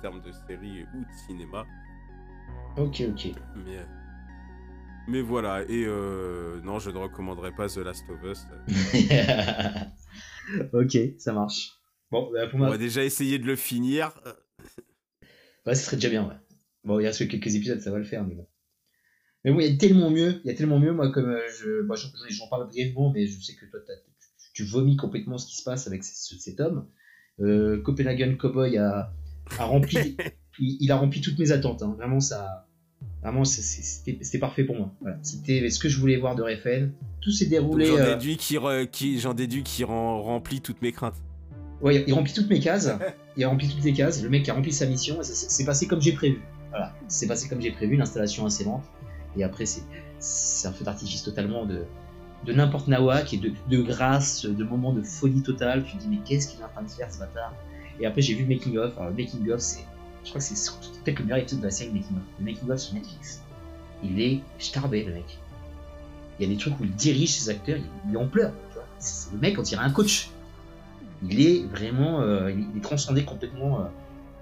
termes de série ou de cinéma. Ok, ok. Mais, mais voilà, et euh, non, je ne recommanderais pas The Last of Us. (laughs) ok, ça marche. Bon, bah, pour On va déjà essayer de le finir. Ouais, ce serait déjà bien, ouais. Bon, il reste que quelques épisodes, ça va le faire, mais bon. Mais bon, il y a tellement mieux, il y a tellement mieux, moi, comme euh, je, moi, j'en- parle brièvement, mais je sais que toi, tu vomis complètement ce qui se passe avec ce- cet homme. Euh, Copenhagen Cowboy a, a rempli, il, il a rempli toutes mes attentes, hein. Vraiment, ça, vraiment, c'était parfait pour moi. Voilà. C'était ce que je voulais voir de Refn. Tout s'est déroulé. J'en euh, déduis qui, re- qui, j'en déduis qui rend- remplit toutes mes craintes. Ouais, il remplit toutes mes cases. (laughs) Il a rempli toutes les cases. Le mec a rempli sa mission. C'est passé comme j'ai prévu. Voilà, c'est passé comme j'ai prévu. L'installation assez lente. Et après, c'est c'est un feu d'artifice totalement de, de n'importe nawak et de, de grâce, de moments de folie totale. Tu te dis, mais qu'est-ce qu'il est en train de faire ce bâtard? Et après, j'ai vu le making-of. Alors, le making-of, c'est. Je crois que c'est peut-être le meilleur épisode de la série making-of. Le making-of sur Netflix. Il est starbé, le mec. Il y a des trucs où il dirige ses acteurs, il, il en pleure. C'est- Le mec, on dirait un coach il est vraiment euh, il est transcendé complètement euh,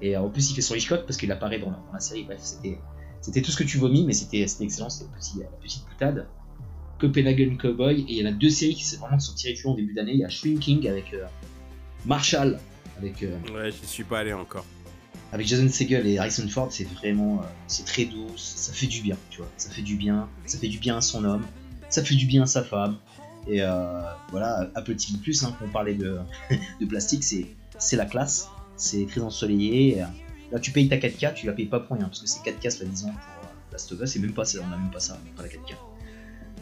et euh, en plus il fait son Hitchcock parce qu'il apparaît dans la, série bref c'était c'était tout ce que tu vomis mais c'était excellent c'était la petite, la petite boutade Copenhagen Cowboy et il y en a deux séries qui, vraiment sont tirées du en début d'année il y a Shrinking avec euh, Marshall avec euh, Ouais, j'y suis pas allé encore. avec Jason Segel et Harrison Ford, c'est vraiment, euh, c'est très doux, ça fait du bien, tu vois, ça fait du bien, ça fait du bien à son homme, ça fait du bien à sa femme, et euh, voilà, Apple TV+, hein, on parlait de, (laughs) de plastique, c'est, la classe, c'est très ensoleillé, là tu payes ta 4K, tu la payes pas pour rien, parce que c'est 4K soi-disant pour euh, Last of Us, et même pas, ça, on a même pas ça, pas la 4K.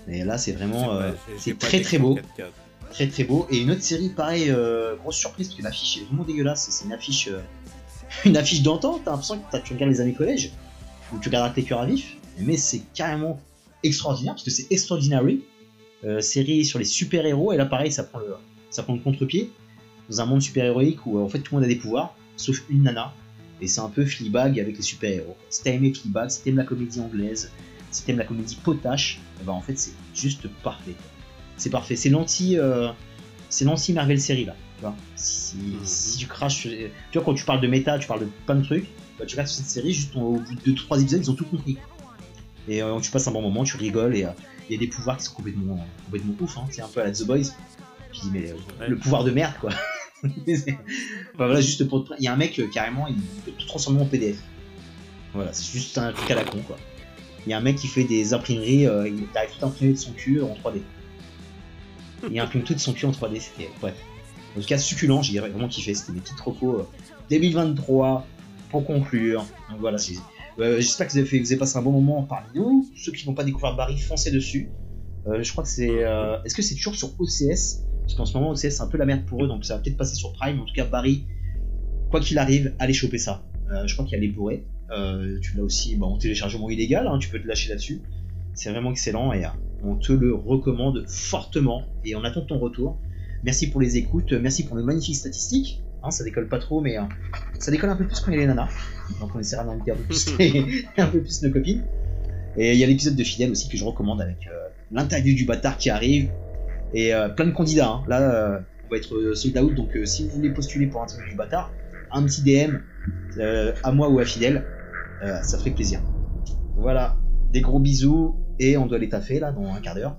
Mais là c'est vraiment, euh, c'est très très beau, d'écran 4K. Très très beau. Et une autre série, pareil, euh, grosse surprise, parce que l'affiche est vraiment dégueulasse. C'est une affiche, euh, (laughs) une affiche d'antan. T'as l'impression que tu regardes les années collège, ou tu regardes tes cœurs à vif. Mais c'est carrément extraordinaire, parce que c'est Extraordinary, euh, série sur les super-héros. Et là, pareil, ça prend le, le contre-pied dans un monde super-héroïque où euh, en fait tout le monde a des pouvoirs, sauf une nana. Et c'est un peu Fleabag avec les super-héros. Si t'as aimé Fleabag, si t'aimes la comédie anglaise, si t'aimes la comédie potache, eh ben en fait c'est juste parfait. C'est parfait. C'est l'anti, euh, c'est l'anti Marvel série là. Tu vois si, si tu craches, sur- tu vois quand tu parles de méta, tu parles de plein de trucs. Bah, tu regardes cette série, juste au bout de 2-3 épisodes, ils ont tout compris. Et euh, tu passes un bon moment, tu rigoles et euh, il y a des pouvoirs qui sont complètement, complètement ouf. Hein. C'est un peu à la The Boys. Tu dis mais euh, Ouais. le pouvoir de merde quoi. (laughs) Enfin, voilà, juste pour il y a un mec euh, carrément, il peut tout transformer en PDF. Voilà, c'est juste un truc à la con quoi. Il y a un mec qui fait des imprimeries, euh, il arrive tout imprimé de son cul en 3D. Il imprime tout de son cul en 3D, c'était bref. En tout cas, succulent, j'ai vraiment kiffé, c'était mes petites recos euh, 2023 pour conclure. Voilà, c'est- euh, j'espère que vous avez, passé un bon moment parmi nous. Ceux qui n'ont pas découvert Barry, foncez dessus. Euh, je crois que c'est. euh, Est-ce que c'est toujours sur OCS Parce qu'en ce moment, OCS c'est un peu la merde pour eux, donc ça va peut-être passer sur Prime. En tout cas, Barry, quoi qu'il arrive, allez choper ça. Euh, je crois qu'il y a les bourrés. Euh, tu l'as aussi bah, en téléchargement illégal, hein, tu peux te lâcher là-dessus. C'est vraiment excellent et euh, on te le recommande fortement. Et on attend ton retour. Merci pour les écoutes, merci pour les magnifiques statistiques. Hein, ça décolle pas trop, mais euh, ça décolle un peu plus quand il y a les nanas. Donc on essaiera d'inviter un peu plus, (laughs) les- un peu plus nos copines. Et il y a l'épisode de Fidèle aussi que je recommande avec euh, l'interview du bâtard qui arrive. Et euh, plein de candidats. hein. Là, euh, on va être sold out. Donc si vous voulez postuler pour l'interview du bâtard, un petit DM à moi ou à Fidèle, ça ferait plaisir. Voilà, des gros bisous. Et on doit les taffer là dans un quart d'heure.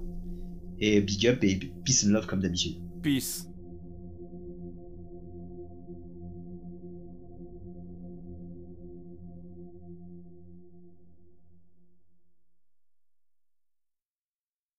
Et big up et peace and love comme d'habitude. Peace.